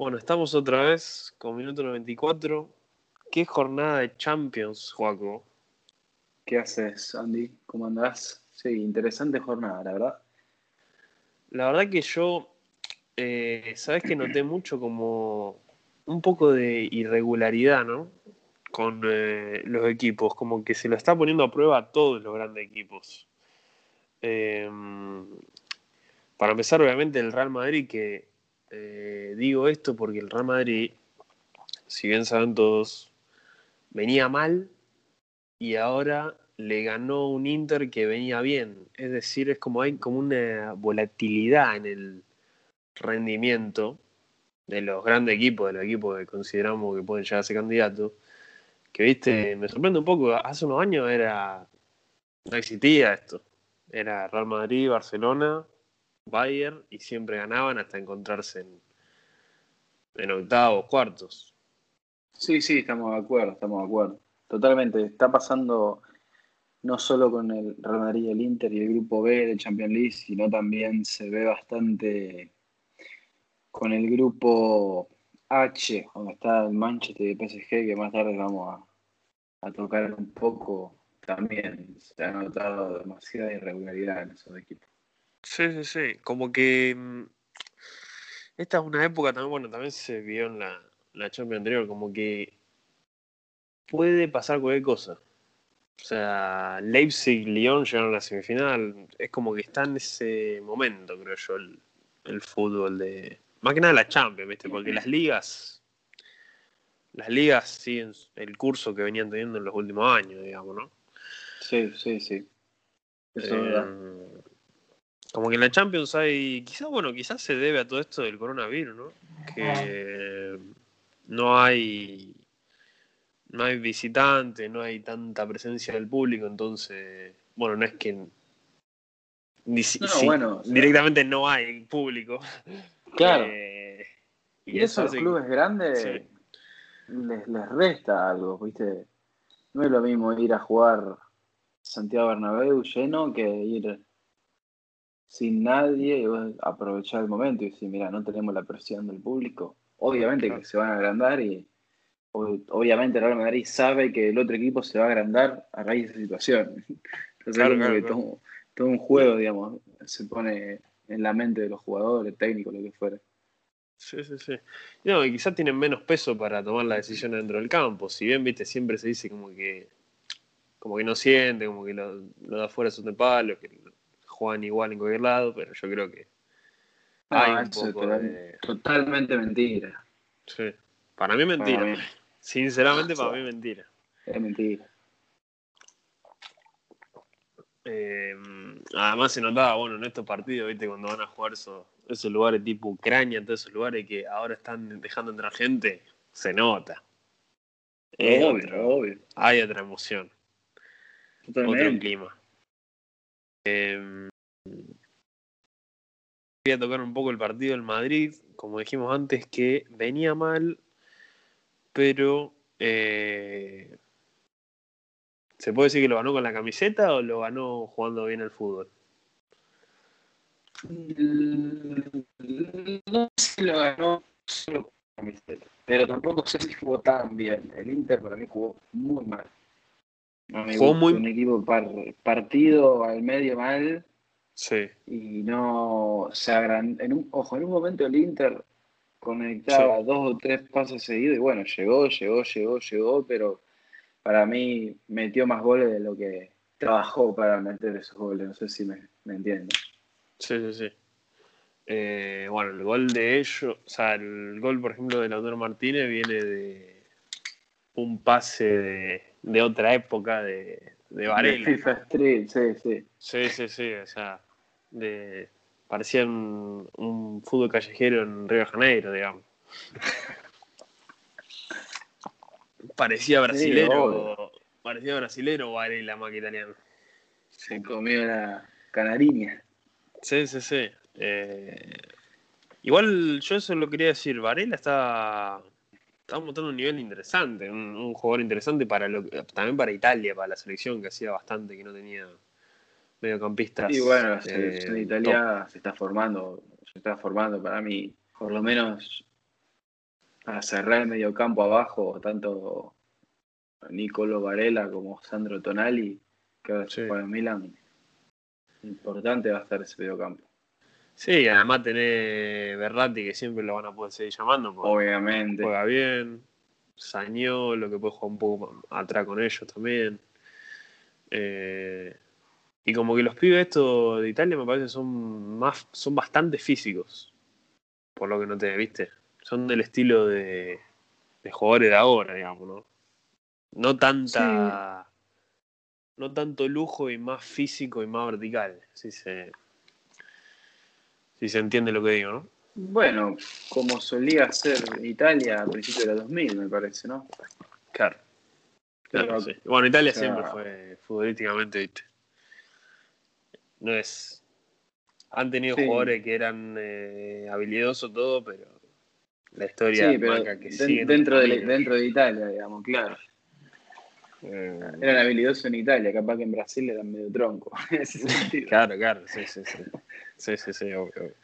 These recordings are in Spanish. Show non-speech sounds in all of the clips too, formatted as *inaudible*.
Bueno, estamos otra vez con minuto 94. ¿Qué jornada de Champions, Joaco? ¿Qué haces, Andy? ¿Cómo andás? Sí, interesante jornada, la verdad. La verdad que yo, eh, sabes que noté mucho como un poco de irregularidad, ¿no? Con eh, los equipos, como que se lo está poniendo a prueba a todos los grandes equipos. Em, para empezar, obviamente, el Real Madrid, que eh, digo esto porque el Real Madrid, si bien saben todos, venía mal y ahora le ganó un Inter que venía bien. Es decir, es como hay como una volatilidad en el rendimiento de los grandes equipos, de los equipos que consideramos que pueden llegar a ser candidatos. Que viste, me sorprende un poco, hace unos años era. no existía esto. Era Real Madrid, Barcelona, Bayern y siempre ganaban hasta encontrarse en, en octavos, cuartos. Sí, sí, estamos de acuerdo, estamos de acuerdo. Totalmente. Está pasando no solo con el Real Madrid, el Inter y el grupo B de Champions League, sino también se ve bastante con el grupo H, donde está el Manchester y el PSG, que más tarde vamos a, a tocar un poco. También se ha notado demasiada irregularidad en esos equipos. Sí, sí, sí. Como que mm, esta es una época también, bueno, también se vio en la, la Champions anterior, como que puede pasar cualquier cosa. O sea, Leipzig, Lyon llegaron a la semifinal. Es como que está en ese momento, creo yo, el, el fútbol de. Más que nada la Champions, ¿viste? Porque las ligas. Las ligas siguen el curso que venían teniendo en los últimos años, digamos, ¿no? Sí, sí, sí. Eso es verdad. Como que en la Champions hay, quizás, bueno, quizás se debe a todo esto del coronavirus, ¿no? Que no hay, no hay visitantes, no hay tanta presencia del público, entonces, bueno, no es que ni No, si- bueno, o sea- directamente no hay público. Claro. Eh, Y eso a los hace que- clubes grandes Sí. les, les resta algo, ¿viste? No es lo mismo ir a jugar Santiago Bernabéu lleno que ir sin nadie y vos aprovechar el momento y decir, mira, no tenemos la presión del público. Obviamente Claro. que se van a agrandar y ob- obviamente el Real Madrid sabe que el otro equipo se va a agrandar a raíz de esa situación. *laughs* Entonces Claro, que. Todo, todo un juego, digamos, se pone en la mente de los jugadores, técnicos, lo que fuera. Sí, sí, sí. No, y quizás tienen menos peso para tomar las decisiones dentro del campo. Si bien, viste, siempre se dice como que como que no siente, como que lo, lo de afuera son de palos, que juegan igual en cualquier lado, pero yo creo que No, hay un poco de... totalmente mentira. Sí. Para mí mentira. Para mí Sinceramente, para mí mentira. es mentira. Eh, además se notaba, bueno, en estos partidos, viste, cuando van a jugar esos, esos lugares tipo Ucrania, todos esos lugares que ahora están dejando entrar gente, se nota. Es obvio, otro- obvio. hay otra emoción. otro clima. Voy a tocar un poco el partido del Madrid, como dijimos antes, que venía mal, pero eh, ¿se puede decir que lo ganó con la camiseta o lo ganó jugando bien al fútbol? No sé si lo ganó solo con la camiseta, pero tampoco sé si jugó tan bien. El Inter para mí jugó muy mal. A mi Jugó gusto, muy- un equipo par- partido al medio mal Sí, y no se agrandó. En un, ojo, en un momento el Inter conectaba Sí. dos o tres pases seguidos y bueno, llegó, llegó, llegó, llegó, pero para mí metió más goles de lo que trabajó para meter esos goles. No sé si me, me entienden. sí, sí, sí. Eh, bueno, el gol de ellos, o sea, el gol, por ejemplo, de Lautaro Martínez viene de un pase de, de otra época de, de Varela. De FIFA Street, sí, sí. Sí, sí, sí, o sea, de, parecía un, un fútbol callejero en Río de Janeiro, digamos. Parecía brasilero, parecía brasilero Varela más que italiano. Se comió la canariña. Sí, sí, sí. Eh, igual yo eso lo quería decir, Varela está, está mostrando un nivel interesante, un, un jugador interesante para lo, también para Italia, para la selección que hacía bastante que no tenía mediocampistas. Y bueno, la eh, selección de top. Italia se está formando, se está formando para mí, por lo menos a cerrar el mediocampo abajo, tanto Nicolo Varela como Sandro Tonali, que ahora se en Milan. Importante va a estar ese mediocampo. Sí, además tener Berratti, que siempre lo van a poder seguir llamando. Obviamente. Juega bien. lo que puede jugar un poco atrás con ellos también. Eh, y como que los pibes estos de Italia me parece son más, son bastante físicos. Por lo que no te viste. Son del estilo de, de jugadores de ahora, digamos, ¿no? No tanta. No tanto lujo y más físico y más vertical. Si se, si se entiende lo que digo, ¿no? Bueno, como solía ser Italia a principios de los 2000, me parece, ¿no? Claro. Bueno, Italia siempre fue futbolísticamente, ¿viste? No es. Han tenido jugadores que eran eh, habilidosos todo, pero la historia marca que sí. Dentro de, dentro de Italia, digamos, claro. Eh, eran habilidosos en Italia, capaz que en Brasil eran medio tronco. *laughs* claro, claro, sí, sí, sí. Sí, sí, sí, obvio.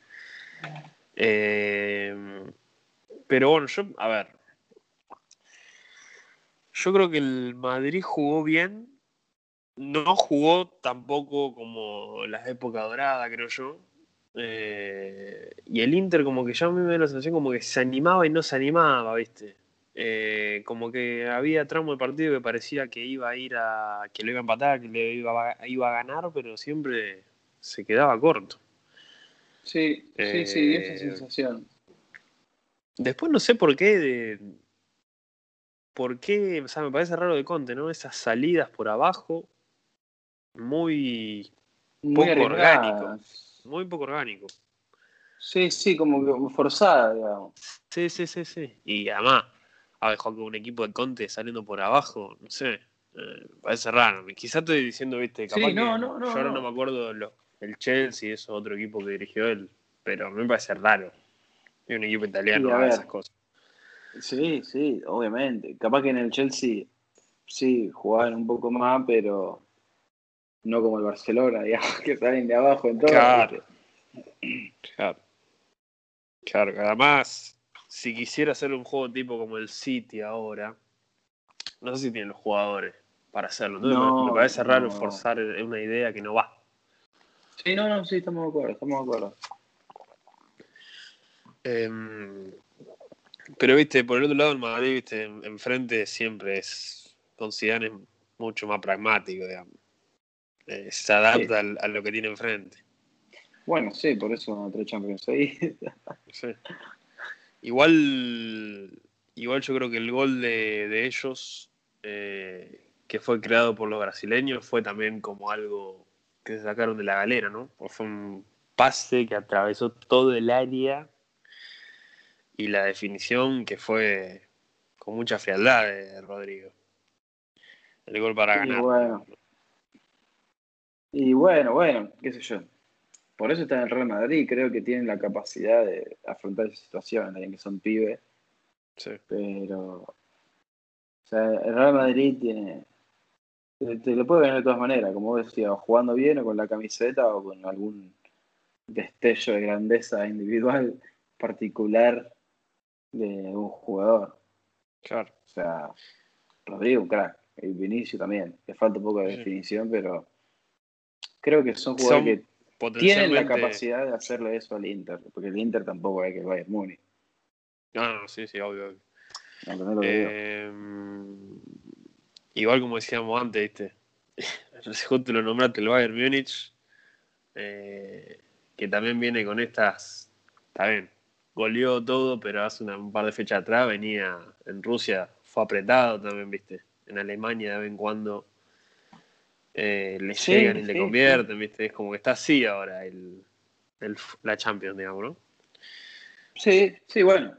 Eh, pero bueno, yo, a ver. Yo creo que el Madrid jugó bien. No jugó tampoco como las épocas doradas, creo yo. Eh, y el Inter como que ya me dio la sensación como que se animaba y no se animaba, ¿viste? Eh, como que había tramo de partido que parecía que iba a ir a. que lo iba a empatar, que le iba iba a ganar, pero siempre se quedaba corto. Sí, sí, sí, esa eh, sensación. Después no sé por qué, de, por qué, o sea, me parece raro de Conte, ¿no? Esas salidas por abajo, muy, muy poco orgánico. Muy poco orgánico. Sí, sí, como que forzada, digamos. Sí, sí, sí, sí. Y además, a ver, con un equipo de Conte saliendo por abajo, no sé, eh, parece raro. Quizás estoy diciendo, viste, capaz no, no, no, yo ahora no me acuerdo lo, el Chelsea es otro equipo que dirigió él, pero a mí me parece raro. Y un equipo italiano haga esas cosas. Sí, sí, obviamente. Capaz que en el Chelsea sí jugaban un poco más, pero no como el Barcelona, *laughs* digamos, que salen de abajo en todo. Claro. Claro. Claro, además, si quisiera hacer un juego tipo como el City ahora, no sé si tienen los jugadores para hacerlo. me, parece raro forzar una idea que no va. Sí, no, no, sí, estamos de acuerdo, estamos de acuerdo. Em, pero viste, por el otro lado, el Madrid, viste, enfrente siempre es, con Zidane es mucho más pragmático, digamos. Eh, se adapta a lo que tiene enfrente. Bueno, sí, por eso tres Champions ahí. sí. Igual, igual yo creo que el gol de, ellos, eh, que fue creado por los brasileños, fue también como algo que se sacaron de la galera, ¿no? fue un pase que atravesó todo el área y la definición que fue con mucha frialdad de Rodrigo. El gol para ganar. Y bueno, y bueno, bueno, qué sé yo. Por eso está en el Real Madrid, creo que tienen la capacidad de afrontar esa situación, también que son pibes. Sí. Pero, o sea, el Real Madrid tiene, te, lo puede ganar de todas maneras, como vos decías, jugando bien o con la camiseta o con algún destello de grandeza individual *laughs* particular de un jugador. Claro. O sea, Rodrigo, un crack. El Vinicio también. Le falta un poco de definición, pero creo que son jugadores que tienen la capacidad de hacerle eso al Inter, porque el Inter tampoco hay que vaya Bayern No, no, sí, sí, obvio. eh, igual como decíamos antes, ¿viste? *laughs* Justo lo nombraste el Bayern Múnich, eh, que también viene con estas, está bien, goleó todo, pero hace un par de fechas atrás venía en Rusia, fue apretado también, ¿viste? En Alemania de vez en cuando eh, le llegan y le convierten, ¿viste? Es como que está así ahora el, la Champions, digamos, ¿no? Sí, sí, bueno.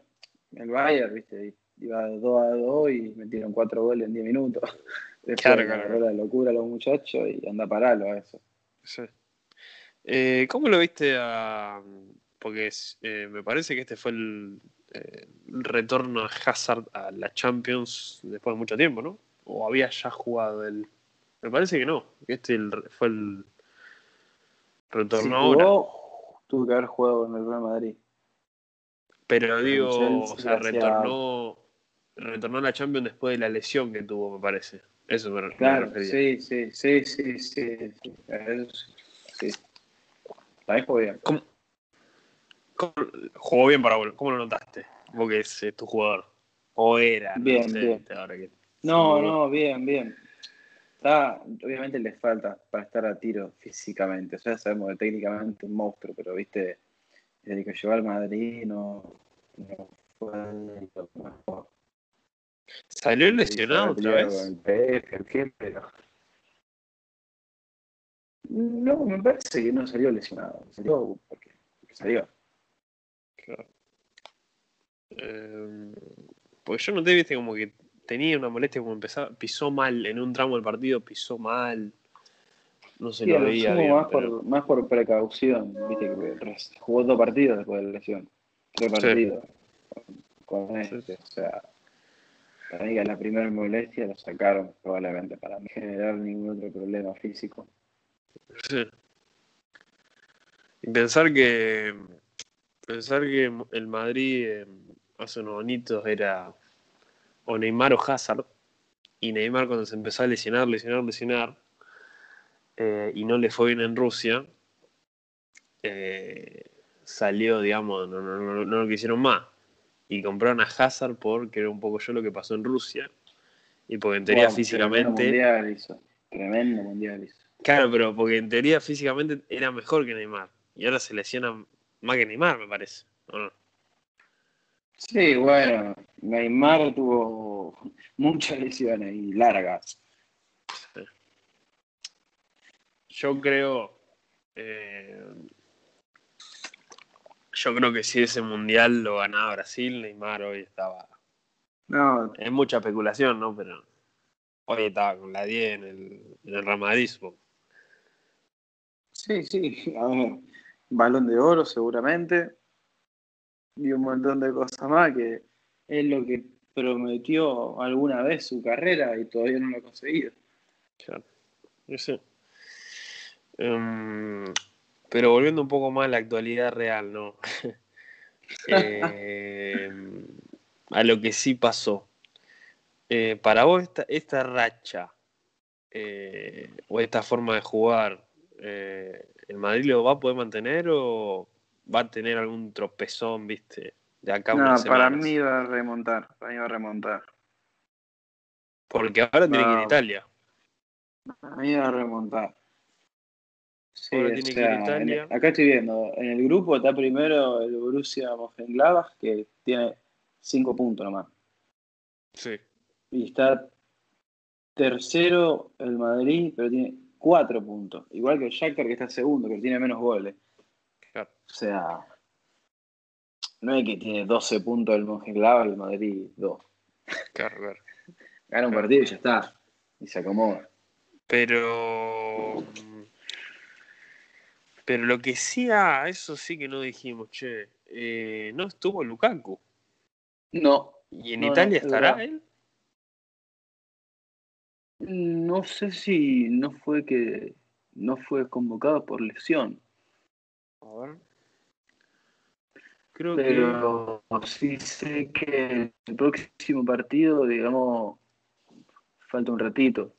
El Bayern, ¿viste? Iba 2 a 2 y metieron 4 goles en 10 minutos. *laughs* claro, claro. La locura a los muchachos y anda a pararlo a eso. Sí. Eh, ¿Cómo lo viste a.? Porque eh, me parece que este fue el, eh, retorno a Hazard a la Champions después de mucho tiempo, ¿no? ¿O había ya jugado él? Me parece que no. Este fue el retorno ahora. Tuvo que haber jugado en el Real Madrid. Pero digo, Chelsea o sea, retornó, retornó a la Champions después de la lesión que tuvo, me parece. Eso me, me Claro, refería. sí, sí, sí, sí, sí, sí. También jugó bien. ¿Cómo- cómo- jugó bien para. ¿Cómo lo notaste? Porque es eh, tu jugador. O era. no Bien, sé, bien. ahora que- No, no, bien, bien. Está, obviamente le falta para estar a tiro físicamente. O sea, sabemos que técnicamente un monstruo, pero viste, desde que llegó al Madrid no, no fue lo mejor. Salió lesionado otra vez. PF, pero. No, me parece que no salió lesionado. Salió porque, porque salió. Eh, porque yo noté, viste, como que tenía una molestia como empezaba, pisó mal en un tramo del partido, pisó mal. No se Sí, lo veía bien. más, pero- por, más por precaución, viste que jugó dos partidos después de la lesión. Tres partidos con, este. O sea, para mí que la primera molestia lo sacaron probablemente para no generar ningún otro problema físico. Sí. Y pensar que pensar que el Madrid eh, hace unos bonitos era o Neymar o Hazard y Neymar cuando se empezó a lesionar, lesionar, lesionar eh, y no le fue bien en Rusia eh, salió, digamos, no, no, no, no lo quisieron más y compraron a Hazard porque era un poco yo lo que pasó en Rusia y porque en teoría Wow, Tremendo físicamente mundial hizo. Tremendo mundial hizo. Claro, pero porque en teoría físicamente era mejor que Neymar. Y ahora se lesiona más que Neymar, me parece. ¿o no? Sí, bueno, Neymar tuvo *laughs* muchas lesiones y largas. Yo creo. eh, yo creo que si ese mundial lo ganaba Brasil, Neymar hoy estaba. No, Es mucha especulación, ¿no? Pero hoy estaba con la 10 en el, en el supongo. Sí, sí, *laughs* a ver, balón de oro seguramente y un montón de cosas más que es lo que prometió alguna vez su carrera y todavía no lo ha conseguido. Claro. Yo sé. Em, pero volviendo un poco más a la actualidad real, ¿no? *laughs* Em, a lo que sí pasó. Eh, para vos, esta, esta racha eh, o esta forma de jugar, eh, ¿el Madrid lo va a poder mantener o va a tener algún tropezón, viste, de acá a No, unas para semanas? mí va a remontar, para mí va a remontar. Porque ahora tiene que ir a. Italia. Para mí va a remontar. Sí, Ahora tiene que ir a Italia. acá estoy viendo, en el grupo está primero el Borussia Mönchengladbach que tiene cinco puntos nomás. Sí. Y está tercero el Madrid, pero tiene cuatro puntos. Igual que el Shakhtar que está segundo, que tiene menos goles. O sea, no es que tiene 12 puntos el Mönchengladbach el Madrid 2. Claro, claro. Gana un partido y ya está. Y se acomoda. Pero. Pero lo que sí, ah, eso sí que no dijimos, che. eh, no estuvo Lukaku. No, ¿Y en No, Italia es estará él? no sé si no fue que no fue convocado por lesión. A ver. Creo que. Pero sí sé que el próximo partido, digamos, falta un ratito,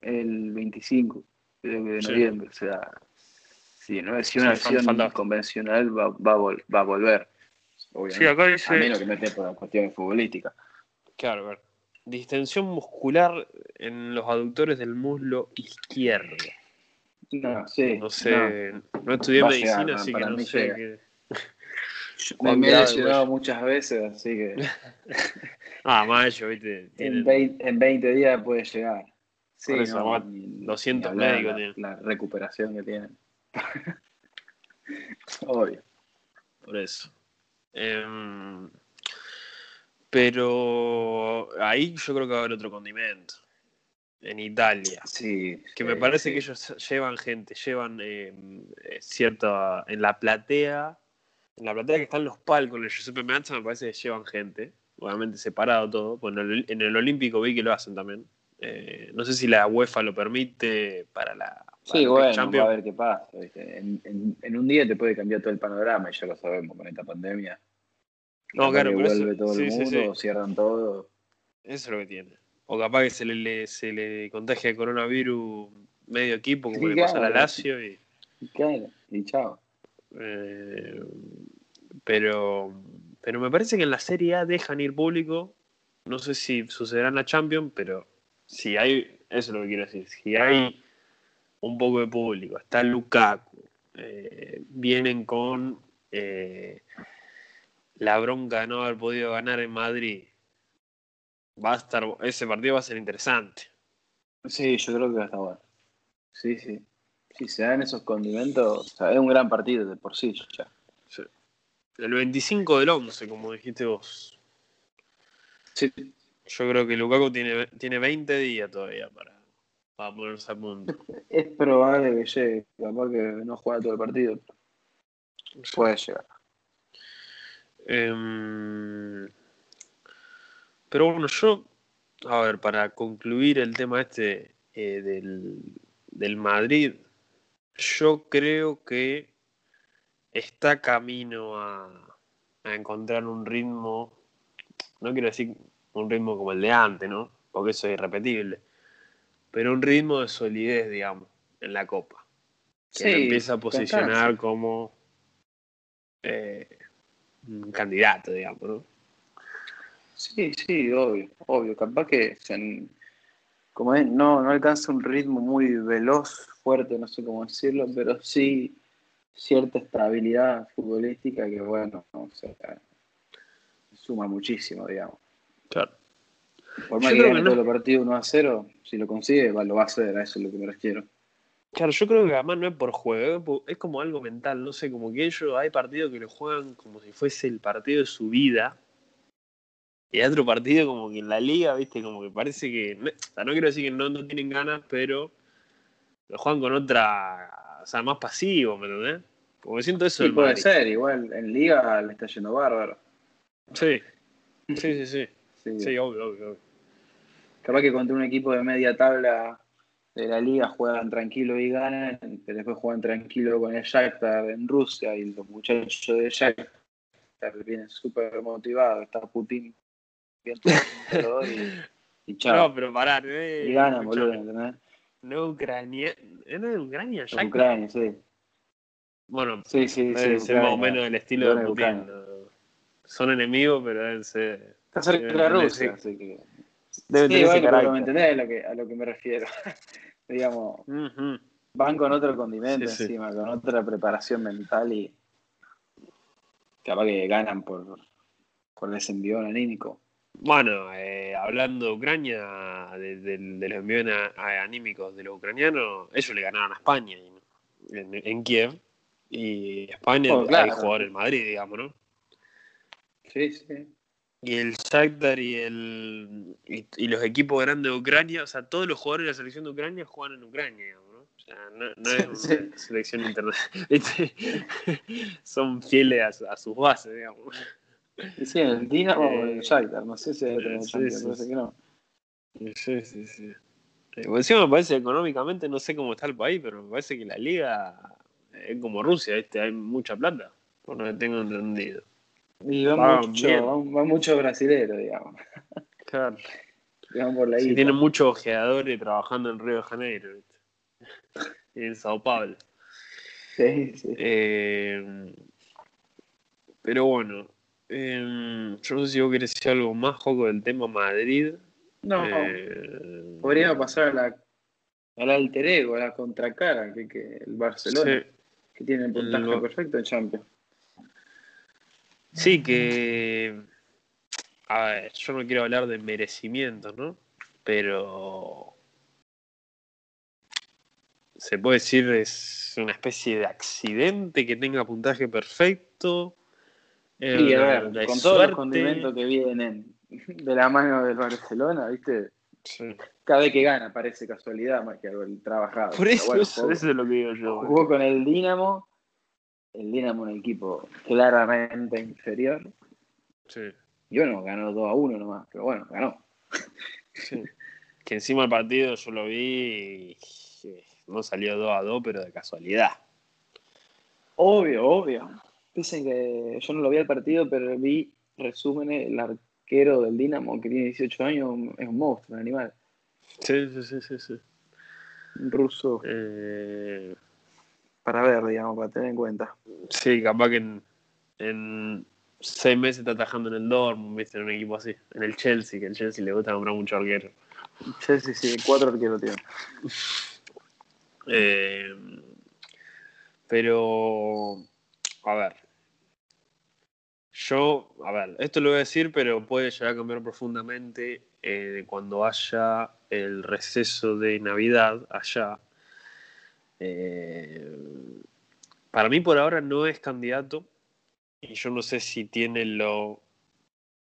el 25, creo que de Sí. noviembre. O sea, si no es si Sí, una falta- acción convencional, va, va, a vol- va a volver. Sí, Obviamente. acá a dice. menos que esté por cuestiones futbolísticas. Claro, a ver. Distensión muscular en los aductores del muslo izquierdo. No, sí. No sé, no, estudié a medicina, llegar, así que no sé. qué- Juan Me he lesionado muchas veces, así que *laughs* Ah, mayo, viste. en tienen- 20, en 20 días puede llegar. Sí, eso, no, aguanta. ni- 200 ni hablar médicos la, recuperación que tienen. *laughs* Obvio. Por eso. Em, pero ahí yo creo que va a haber otro condimento. En Italia. Sí. Que sí, me parece sí. que ellos llevan gente, llevan eh, eh, cierta. En la platea, la platea que están los palcos, en el Giuseppe Meazza, me parece que llevan gente. Obviamente separado todo. pues en, el, en Olímpico vi que lo hacen también. Eh, no sé si la UEFA lo permite para la. para Sí, bueno, va a ver qué pasa. En, en- en un día te puede cambiar todo el panorama, y ya lo sabemos con esta pandemia. No, claro, pero vuelve eso- todo sí, el mundo, sí. cierran todo. Eso es lo que tiene. O capaz que se le, le- se le contagia el coronavirus medio equipo, como le pasó a la claro. Lazio. Y claro, y chao. Eh, pero, pero me parece que en la Serie A dejan ir público. No sé si sucederá en la Champions, pero si hay, eso es lo que quiero decir, si hay un poco de público, está Lukaku, eh, vienen con eh, la bronca de no haber podido ganar en Madrid. Va a estar, ese partido va a ser interesante. Sí, yo creo que va a estar bueno. Sí, sí. Si se dan esos condimentos, o sea, es un gran partido de por sí ya. Sí. El 25 del 11, como dijiste vos. Sí, Yo creo que Lukaku tiene, tiene 20 días todavía para, para ponerse a punto. *laughs* es probable que llegue, capaz que no juega todo el partido, puede llegar. Em, pero bueno, yo, a ver, para concluir el tema este eh, del, del Madrid, yo creo que está camino a, a encontrar un ritmo, no quiero decir un ritmo como el de antes, ¿no? Porque eso es irrepetible, pero un ritmo de solidez, digamos, en la Copa. Que lo empieza a posicionar como eh, un candidato, digamos, ¿no? Sí, sí, obvio, obvio. Capaz que como es, no, no alcanza un ritmo muy veloz, fuerte, no sé cómo decirlo, pero sí cierta estabilidad futbolística que, bueno, o sea, suma muchísimo, digamos. Claro. Por Yo más que gane no. todos los partidos 1 a 0, si lo consigue, va- lo va a hacer, a eso es lo que me refiero. Claro, yo creo que además no es por juego, es como algo mental, no sé, como que ellos hay partidos que lo juegan como si fuese el partido de su vida. Y hay otro partido como que en la liga, viste, como que parece que, no, o sea, no quiero decir que no, no tienen ganas, pero lo juegan con otra, o sea, más pasivo, ¿me entendés? Como que siento eso Sí, puede Madrid. ser, igual en Liga le está yendo bárbaro. Sí, sí, sí, sí, Sí. sí, obvio, obvio, obvio. Capaz que contra un equipo de media tabla de la liga juegan tranquilo y ganan, pero después juegan tranquilo con el Shakhtar en Rusia y los muchachos de Shakhtar vienen súper motivados, está Putin *laughs* y, y chao. No, pero pará, es, y ganan, boludo, ¿entendés? No es Ucrania, ¿no es Ucrania? Shakhtar? Ucrania, sí. Bueno, Sí, sí, sí. ser más o menos del estilo de Ucrania, Putin. Son enemigos, pero deben ser. Está cerca de Deben Rusia, así que. Deben Sí, tener ese bueno, pero me entendés a lo que, a lo que me refiero. *laughs* Digamos, van con otro condimento Sí, sí. encima, con otra preparación mental y capaz que ganan por, por ese envión anímico. Bueno, eh, hablando de Ucrania, de, de- de los envíos anímicos de los ucranianos, ellos le ganaron a España en, en Kiev. Y España claro. hay jugadores en Madrid, digamos, ¿no? Sí, sí. Y el Shakhtar y, el, y, y los equipos grandes de Ucrania, o sea, todos los jugadores de la selección de Ucrania juegan en Ucrania, digamos, ¿no? O sea, no, no es una Sí. selección internacional. *laughs* *laughs* Son fieles a sus bases, digamos. Sí, el Dinamo o Eh, el Shakhtar, no sé si hay otro el sí, sí, parece sí. que no. Sí, sí, sí. Eh, por encima me parece económicamente, no sé cómo está el país, pero me parece que la liga es como Rusia, ¿viste? Hay mucha plata, por lo que tengo entendido. Y van Pagan mucho, bien. van, van muchos brasileros, digamos. *laughs* Claro. van por la Sí, tienen muchos ojeadores trabajando en Río de Janeiro, ¿viste? Y *laughs* en Sao Paulo. Sí, sí. Eh, pero bueno, eh, yo no sé si vos querés decir algo más, Joco, del tema Madrid. No, Eh, podríamos pasar a la, al alter ego, a la contracara, que, que el Barcelona, sí. que tiene el puntaje Lo- perfecto en Champions. Sí, que. A ver, yo no quiero hablar de merecimiento, ¿no? Pero. Se puede decir es una especie de accidente que tenga puntaje perfecto. Eh, a ver, con todos suerte. los condimentos que vienen de la mano del Barcelona, ¿viste? Sí. Cada vez que gana parece casualidad más que algo trabajado. Por eso, bueno, eso, jugó, eso es lo que digo yo. jugó con el Dinamo, el Dinamo un equipo claramente inferior. Sí, Y bueno, ganó 2 a 1 nomás, pero bueno, ganó. sí. Que encima el partido yo lo vi y no salió 2 a 2, pero de casualidad. Obvio, obvio. Dicen que yo no lo vi al partido, pero vi resúmenes, el arquero del Dinamo que tiene 18 años es un monstruo, un animal. Sí, sí, sí, sí. sí. Un ruso. Eh, para ver, digamos, para tener en cuenta. Sí, capaz que en, en seis meses está atajando en el Dortmund, viste, en un equipo así. En el Chelsea, que el Chelsea le gusta comprar mucho arquero. Chelsea, sí, cuatro arqueros tiene. Eh, pero, a ver. Yo, a ver, esto lo voy a decir, pero puede llegar a cambiar profundamente eh, cuando haya el receso de Navidad allá. Eh, para mí por ahora no es candidato y yo no sé si tiene lo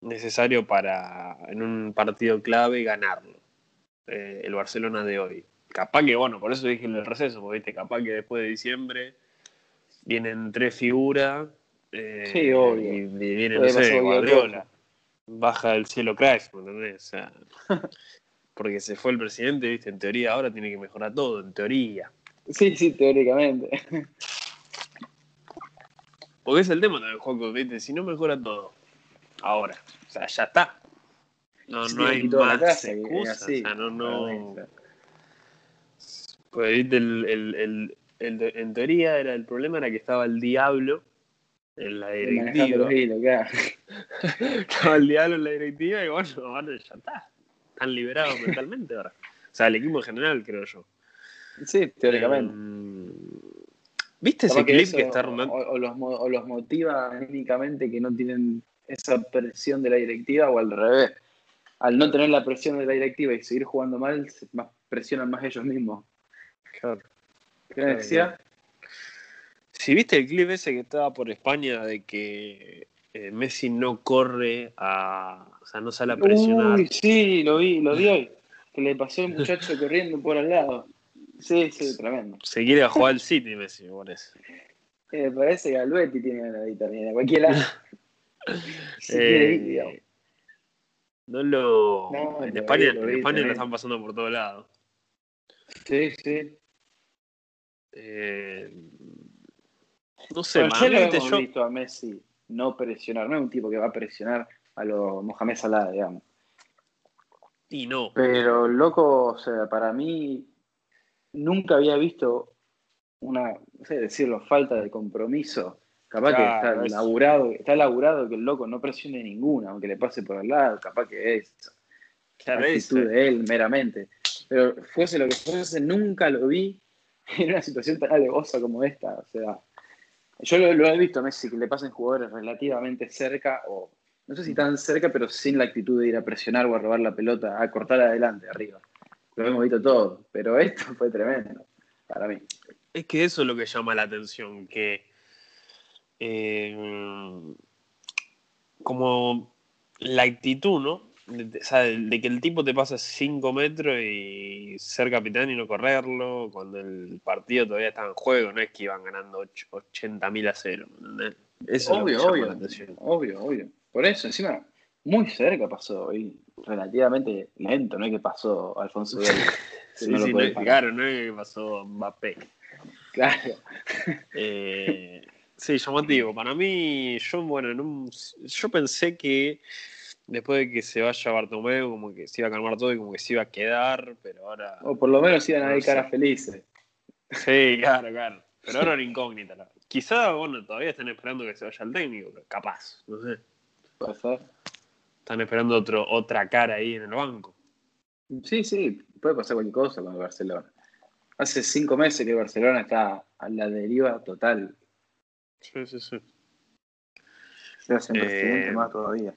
necesario para en un partido clave ganarlo. eh, el Barcelona de hoy. Capaz que, bueno, por eso dije el receso, porque ¿viste? capaz que después de diciembre vienen tres figuras. Eh, Sí, obvio. Y, y viene, no sé, Guardiola. Baja del cielo Christ, ¿me entendés? O sea, *laughs* porque se fue el presidente, ¿viste? En teoría ahora tiene que mejorar todo, en teoría. Sí, sí, teóricamente. Porque es el tema también, Juanco, ¿viste? Si no mejora todo, ahora, o sea, ya está. No, Sí, no hay más excusas, o sea, no, no... Pues, ¿viste? El, el- el- el- en teoría era el problema era que estaba el diablo la Manejando directiva. claro. *laughs* estaba el diablo en la directiva y bueno, ya está. Están liberados mentalmente ahora. O sea, el equipo en general, creo yo. Sí, teóricamente. Eh, ¿Viste ese clip que está rondando? O, o los, o los motiva anímicamente que no tienen esa presión de la directiva o al revés. Al no tener la presión de la directiva y seguir jugando mal, se más, presionan más ellos mismos. Claro. ¿Qué me decía? Si viste el clip ese que estaba por España de que eh, Messi no corre a. O sea, no sale a presionar. Uy, sí, lo vi, lo vi hoy. Que le pasó el muchacho *laughs* corriendo por al lado. Sí, sí, tremendo. Se quiere jugar al City, Messi, por eso. Eh, parece que Albetti tiene ir también, a cualquier lado. *laughs* Se Eh, quiere ir, digamos. No lo. No, en lo España, vi, lo en España lo están pasando por todos lados. Sí, sí. Eh, no sé, Bueno, hemos yo- visto a Messi no presionar. No es un tipo que va a presionar a los Mohamed Salah, digamos. Y no. Pero, loco, o sea, para mí nunca había visto una, no sé decirlo, falta de compromiso. Capaz Claro, que está es- laburado, está laburado que el loco no presione ninguna, aunque le pase por al lado, capaz que es Claro, actitud ese. de él meramente. Pero fuese lo que fuese, nunca lo vi *laughs* en una situación tan alevosa como esta. O sea, yo lo, he visto a Messi que le pasen jugadores relativamente cerca, o no sé si tan cerca, pero sin la actitud de ir a presionar o a robar la pelota, a cortar adelante, arriba. Lo hemos visto todo, pero esto fue tremendo para mí. Es que eso es lo que llama la atención, que eh, como la actitud, ¿no? De, de- o sea, de- de que el tipo te pasa 5 metros y ser capitán y no correrlo, cuando el partido todavía está en juego, no es que iban ganando 80 mil a cero. ¿entendés? Eso obvio, es obvio, la obvio, obvio. Por eso, encima, muy cerca pasó y relativamente lento, no es que pasó Alfonso *laughs* Sí, no lo sí, no claro, no es que pasó Mbappé. Claro. *laughs* Eh, sí, llamativo. Para mí, yo, bueno, en un- yo pensé que después de que se vaya Bartomeu, como que se iba a calmar todo y como que se iba a quedar, pero ahora. O por lo menos iban a No ver sé. caras felices. Sí, claro, claro. Pero ahora era incógnita. la- Quizá, bueno, todavía están esperando que se vaya el técnico, pero capaz, no sé. Ser. Están esperando otro, otra cara ahí en el banco. Sí, sí, puede pasar cualquier cosa con el Barcelona. Hace cinco meses que el Barcelona está a la deriva total. Sí, sí, sí. Se Eh, más todavía.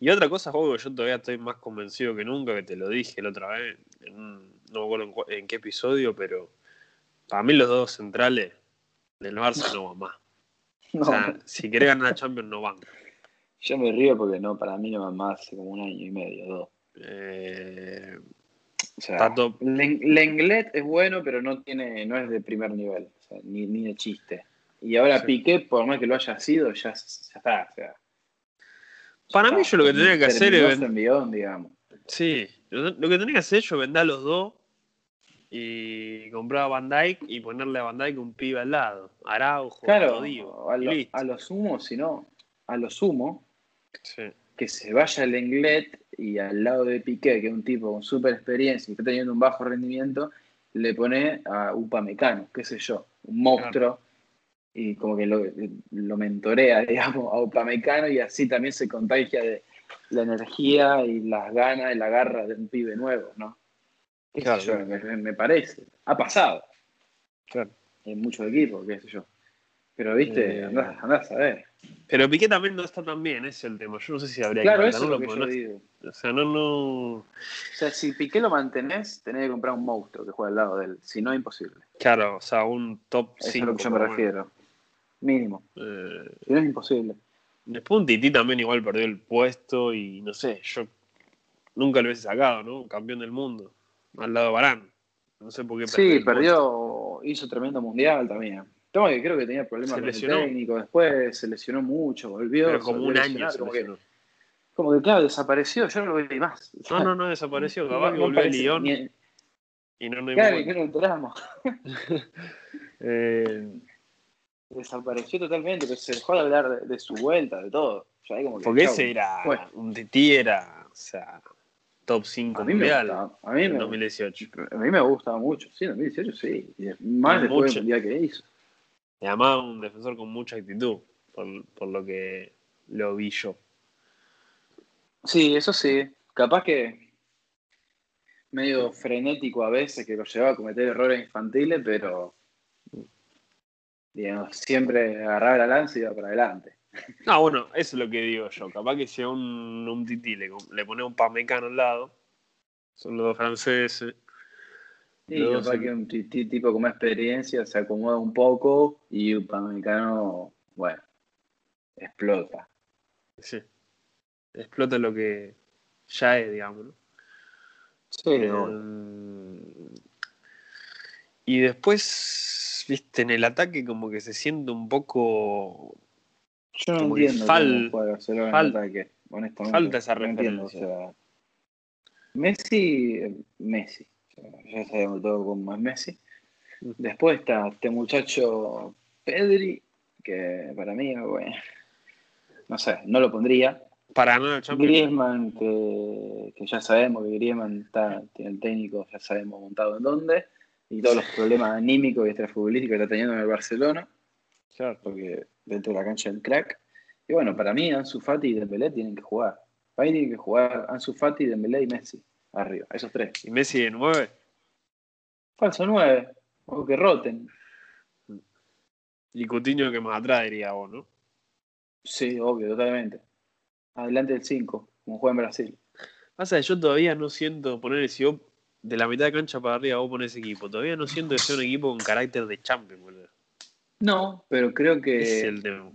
Y otra cosa, juego que yo todavía estoy más convencido que nunca, que te lo dije la otra vez, en no me acuerdo en, qué episodio, pero para mí los dos centrales del Barça no van más. *laughs* No, O sea, si querés ganar la Champions no van. yo me río porque no, para mí no va más hace como un año y medio, dos. Eh, O sea. Len- Lenglet es bueno, pero no tiene, no es de primer nivel, o sea, ni, ni de chiste. Y ahora Sí. Piqué, por más que lo haya sido, ya, ya está. O sea, para mí yo lo que tenía que hacer es... su ven- envión, digamos. Sí, lo, lo que tenía que hacer yo vender a los dos y comprar a Van Dyke y ponerle a Van Dyke un pibe al lado. Araujo, Claro, a lo, a lo sumo, si no, a lo sumo, que se vaya el Englet y al lado de Piqué, que es un tipo con super experiencia y está teniendo un bajo rendimiento, le pone a Upamecano, qué sé yo, un monstruo, y como que lo, lo, mentorea, *laughs* digamos, a Upamecano y así también se contagia de la energía y las ganas y la garra de un pibe nuevo, ¿no? Claro, me, parece. Ha pasado. Claro. En muchos equipos, qué sé yo. Pero, viste, eh, andás, a ver. Pero Piqué también no está tan bien, ese es el tema. Yo no sé si habría claro, que eso es lo que yo digo. O sea, no, no. O sea, si Piqué lo mantenés, tenés que comprar un monstruo que juegue al lado de él. Si no, imposible. Claro, o sea, un top 5. es a lo que yo me refiero. Mínimo. Eh, si no, es imposible. Después un Titi también igual perdió el puesto y no sé, yo nunca lo hubiese sacado, ¿no? Campeón del mundo. Al lado de Barán. No sé por qué perdió. Sí, perdió, hizo tremendo mundial también. Toma que creo que tenía problemas con el técnico, después se lesionó mucho, volvió. Pero como un año como que, como que, claro, desapareció, yo no lo vi más. *laughs* No, no, no desapareció, capaz que volvió a Lyon. Y no nos Claro, que no enteramos. *laughs* eh, desapareció totalmente, pero se dejó de hablar de, su vuelta, de todo. Porque ese era, un Titi era, o sea, top 5 mundial a mí en 2018. A mí me gustaba mucho, sí, en 2018 sí, más después del día que hizo. Además, un defensor con mucha actitud, por, por lo que lo vi yo. Sí, eso sí. Capaz que medio frenético a veces, que lo llevaba a cometer errores infantiles, pero digamos, siempre agarraba la lanza y iba para adelante. No, bueno, eso es lo que digo yo. Capaz que sea un, un tití, le, le pone un pamecano al lado. Son los dos franceses. Sí, capaz que un tití tipo con más experiencia se acomoda un poco y un pamecano, bueno, explota. Sí. Explota lo que ya es, digamos, ¿no? Sí. Eh, y después, viste, en el ataque como que se siente un poco yo no entiendo fal, cómo juega falta, ataque, honestamente. Falta esa referencia. Messi, Messi. Ya sabemos todo cómo es Messi. Después está este muchacho Pedri, que para mí, bueno, no sé, no lo pondría. Para no el Griezmann, que, que, ya sabemos que Griezmann está, tiene el técnico, ya sabemos montado en dónde, y todos los problemas anímicos y extrafutbolísticos que está teniendo en el Barcelona. Claro. Porque dentro de la cancha del crack. Y bueno, para mí Ansu Fati y Dembélé tienen que jugar. Para mí tienen que jugar Ansu Fati, Dembélé y Messi. Arriba, esos tres. ¿Y Messi de nueve? Falso nueve. O que roten. Y Coutinho que más atrás diría vos, ¿no? Sí, obvio, totalmente. Adelante del 5, como juega en Brasil. Pasa que yo todavía no siento poner si vos de la mitad de cancha para arriba vos pones equipo. Todavía no siento que sea un equipo con carácter de champion, boludo. No, pero creo que. Es el tema.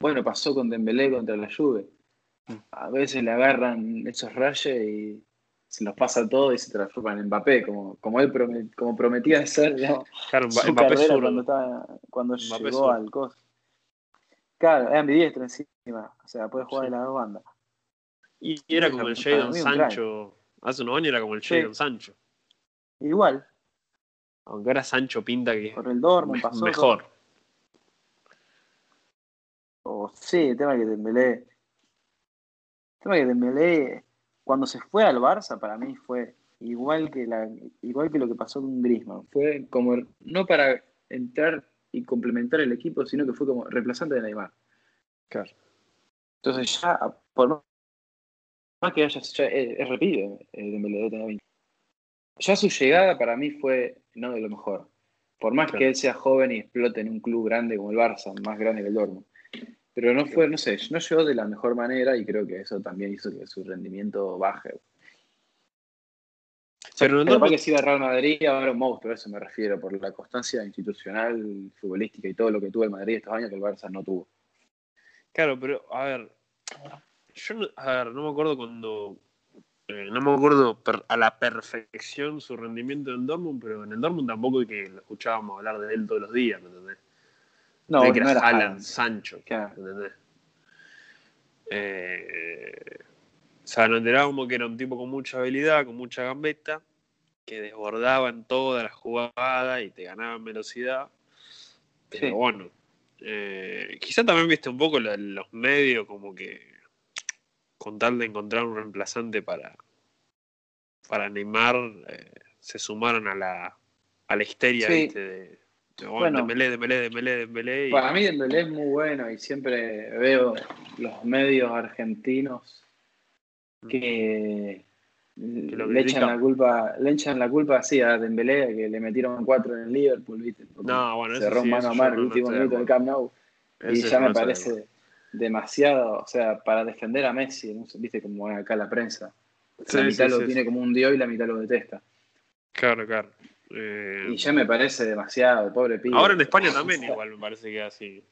Bueno, pasó con Dembélé contra la Juve. A veces le agarran esos rayos y se los pasa todo y se transforman en Mbappé, como, como él como prometía ser claro, su Mbappé carrera cuando, estaba, cuando llegó al COS. Claro, era ambidiestro encima, o sea, puede jugar en la dos bandas. Y era como el Jadon Sancho, hace unos años era como el Jadon Sancho. Igual. Aunque ahora Sancho pinta que Por el Dortmund pasó mejor. O sí, el tema que Dembélé. El tema que Dembélé, cuando se fue al Barça, para mí fue igual que, la, igual que lo que pasó con Griezmann. Fue como, no para entrar y complementar el equipo, sino que fue como reemplazante de Neymar. Claro. Entonces ya, por más que haya, ya es, repito, eh, Dembélé tener 20. Ya su llegada para mí fue no de lo mejor. Por más que él sea joven y explote en un club grande como el Barça, más grande que el Dortmund. Pero no fue, no sé, no llegó de la mejor manera y creo que eso también hizo que su rendimiento baje. Pero no que si iba a Real Madrid, ahora un monstruo, a eso me refiero, por la constancia institucional, futbolística y todo lo que tuvo el Madrid estos años que el Barça no tuvo. Claro, pero a ver, yo a ver, no me acuerdo cuando, eh, no me acuerdo a la perfección su rendimiento en Dortmund, pero en el Dortmund tampoco es que lo escuchábamos hablar de él todos los días, ¿me entendés? No, que era, Alan, Sancho. ¿entendés? Eh, o sea, nos enterábamos que era un tipo con mucha habilidad, con mucha gambeta, que desbordaba en todas las jugadas y te ganaba en velocidad. Pero bueno, eh, quizá también viste un poco los medios como que con tal de encontrar un reemplazante para, para Neymar, eh, se sumaron a la, a la histeria Sí. ¿viste? de, de, bueno, Bueno. Dembélé, Dembélé, Dembélé, Dembélé, y- Para mí Dembélé es muy bueno y siempre veo los medios argentinos que, lo le echan la culpa, le echan la culpa así a Dembélé que le metieron cuatro en el Liverpool, ¿viste? Porque No, bueno, cerró sí, mano a mano no- el último minuto del. Camp Nou y ya me parece demasiado, o sea, para defender a Messi, ¿no? viste como acá la prensa. Sí, la mitad sí, lo sí, tiene como un dios y la mitad lo detesta. Claro, claro. Eh, Y ya me parece demasiado, pobre pibe. ahora en España *laughs* también igual me parece que así.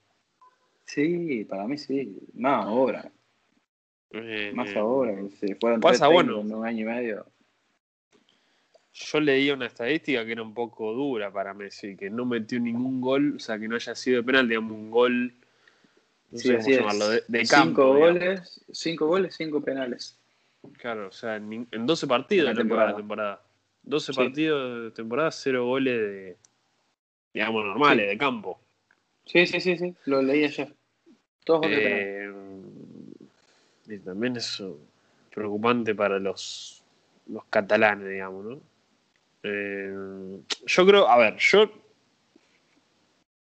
Sí, para mí sí. Más ahora. Eh, Más ahora. que Se fueron pasa, bueno. en un año y medio. Yo leía una estadística que era un poco dura para Messi, que no metió ningún gol, o sea, que no haya sido de penal, digamos, un gol, no Sí, sé así cómo es. llamarlo, de, de cinco campo. digamos. goles, cinco goles, cinco penales. Claro, o sea, en, en 12 partidos En de la temporada. temporada. temporada. 12 Sí. partidos de temporada, cero goles de, digamos, normales, Sí. de campo. Sí, sí, sí, sí. Lo leí ayer. Todos goles. Eh, y también eso preocupante para los, los catalanes, digamos, ¿no? Eh, yo creo, a ver, yo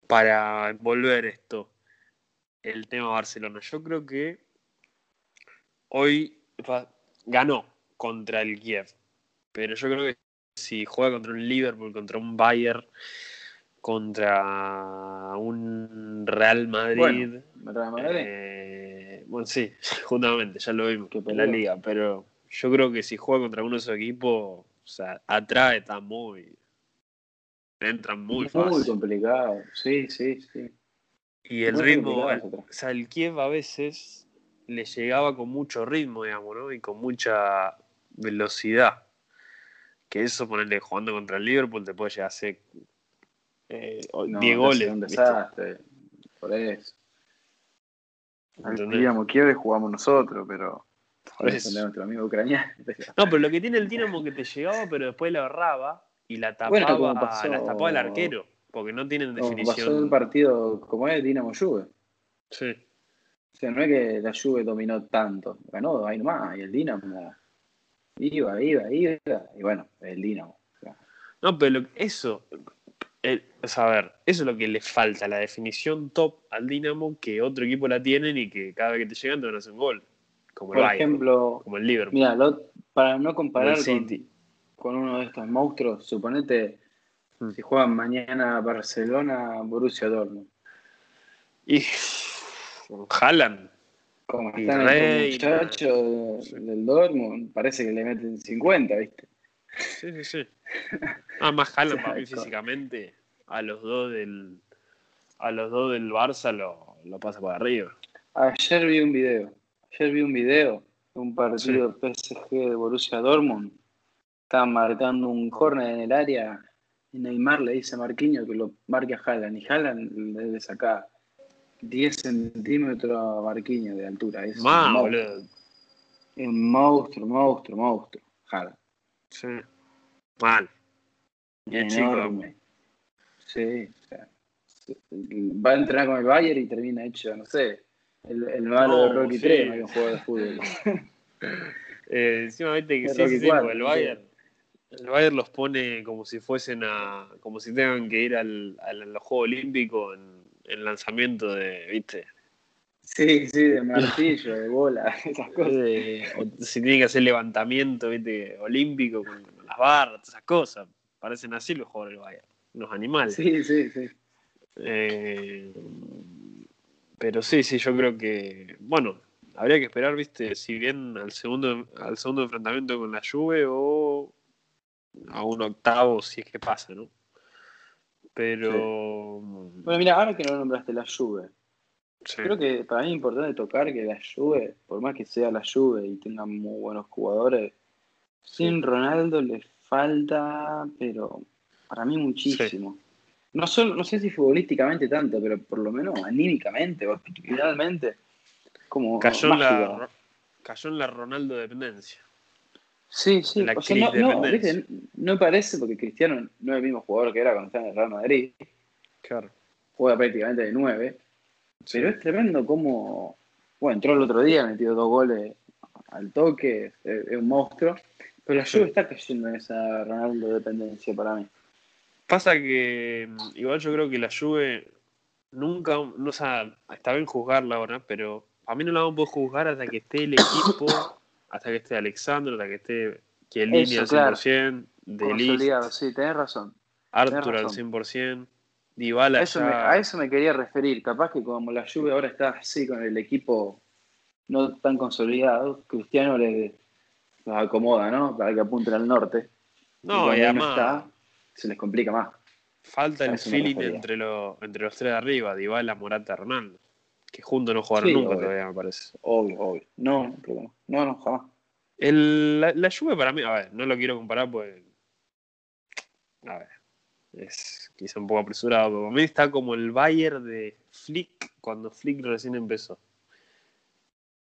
para envolver esto, el tema Barcelona, yo creo que hoy ganó contra el Kiev, pero yo creo que si juega contra un Liverpool, contra un Bayern, contra un Real Madrid, Bueno, Real Madrid. eh, bueno, sí, *laughs* justamente, ya lo vimos Que en la liga, pero yo creo que si juega contra uno de esos equipos, o sea, atrás está muy. Entran muy muy, fácil. complicado. Sí, sí, sí. Y el muy ritmo, o sea, el Kiev a veces le llegaba con mucho ritmo, digamos, ¿no? Y con mucha velocidad. Que eso, ponerle jugando contra el Liverpool, te puede llegar a hacer eh, No, 10 goles. Un desastre. Por eso. Digamos, Kiev jugamos nosotros, pero. Por eso. nuestro amigo ucraniano. *laughs* No, pero lo que tiene el Dinamo que te llegaba, pero después la ahorraba y la tapaba, Bueno, pasó- la tapaba el arquero, porque no tienen Como pasó definición. un partido como es Dinamo Juve. Sí. O sea, no es que la Juve dominó tanto, ganó ahí nomás, y el Dinamo iba, iba, iba, y bueno, el Dinamo. No, pero lo- eso, el- o sea, a ver, eso es lo que le falta, la definición top al Dinamo que otro equipo la tienen y que cada vez que te llegan te van a hacer un gol. Como el por Bayern, ejemplo, como el Liverpool, mira, para no comparar el con, con uno de estos monstruos, suponete Mm. si juegan mañana Barcelona, Borussia Dortmund. Y con Haaland, Como están estos muchachos del Dortmund, parece que le meten 50, ¿viste? sí, sí, sí. Ah, más *laughs* Haaland para mí físicamente, a los dos del, a los dos del Barça lo, lo pasa por arriba. Ayer vi un video, ayer vi un video de un partido PSG de Borussia Dortmund. Estaban marcando un córner en el área y Neymar le dice a Marquinhos que lo marque a Haaland y Haaland le saca 10 centímetros a Marquinhos de altura. Es Más, un monstruo, un monstruo, monstruo, monstruo. Haaland. Sí. Mal. Y el chico. Enorme. Sí, o sea, se- va a entrenar con el Bayern y termina hecho, no sé, el, el malo No, de Rocky sí. 3, más que un jugador de fútbol. *laughs* Eh, encima viste que sí, sí, el ¿no? Bayern, el Bayern los pone como si fuesen a, como si tengan que ir al, al- a los Juegos Olímpicos en, en lanzamiento de, viste, Sí, sí, de martillo, de bola, *laughs* esas cosas. O si tienen que hacer levantamiento, viste, olímpico con, con las barras, todas esas cosas. Parecen así los jugadores del Bayern, unos animales. Sí, sí, sí. Eh, pero sí, sí, yo creo que, bueno, habría que esperar, viste, si bien al segundo, al segundo enfrentamiento con la Juve o a un octavo, si es que pasa, ¿no? Pero Bueno, mira, ahora que no nombraste la Juve, sí, creo que para mí es importante tocar que la Juve, por más que sea la Juve y tenga muy buenos jugadores, sin Ronaldo le falta, pero para mí muchísimo. No, solo, no sé si futbolísticamente tanto, pero por lo menos anímicamente o espiritualmente, como cayó, mágica. la, cayó en la Ronaldo dependencia. Sí, sí. la O sea, no, no, dependencia. ¿viste? no parece porque Cristiano no es el mismo jugador que era cuando estaba en el Real Madrid, Claro. juega prácticamente de nueve, pero es tremendo como, bueno, entró el otro día, metió dos goles al toque, es, un monstruo. Pero la Juve está cayendo en esa Ronaldo dependencia para mí. Pasa que mm, igual yo creo que la Juve nunca, no o sea, está bien juzgarla ahora, pero a mí no la vamos a poder juzgar hasta que esté el equipo, hasta que esté Alexandro, hasta que esté Chiellini al 100%, Delist, sí, tenés razón. Arthur al 100%, Dybala a eso, me, a eso me quería referir, capaz que como la Juve ahora está así con el equipo no tan consolidado, Cristiano le los acomoda, ¿no? Para que apunten al norte. No, y, además está, se les complica más. Falta el feeling entre, entre los tres de arriba, Dybala, Morata, Ronaldo. Que juntos no jugaron nunca todavía, me parece. Obvio, obvio. No, no, no, no jamás. El, la, la Juve para mí, a ver, no lo quiero comparar pues. A ver, es quizá un poco apresurado, pero para mí está como el Bayern de Flick cuando Flick recién empezó.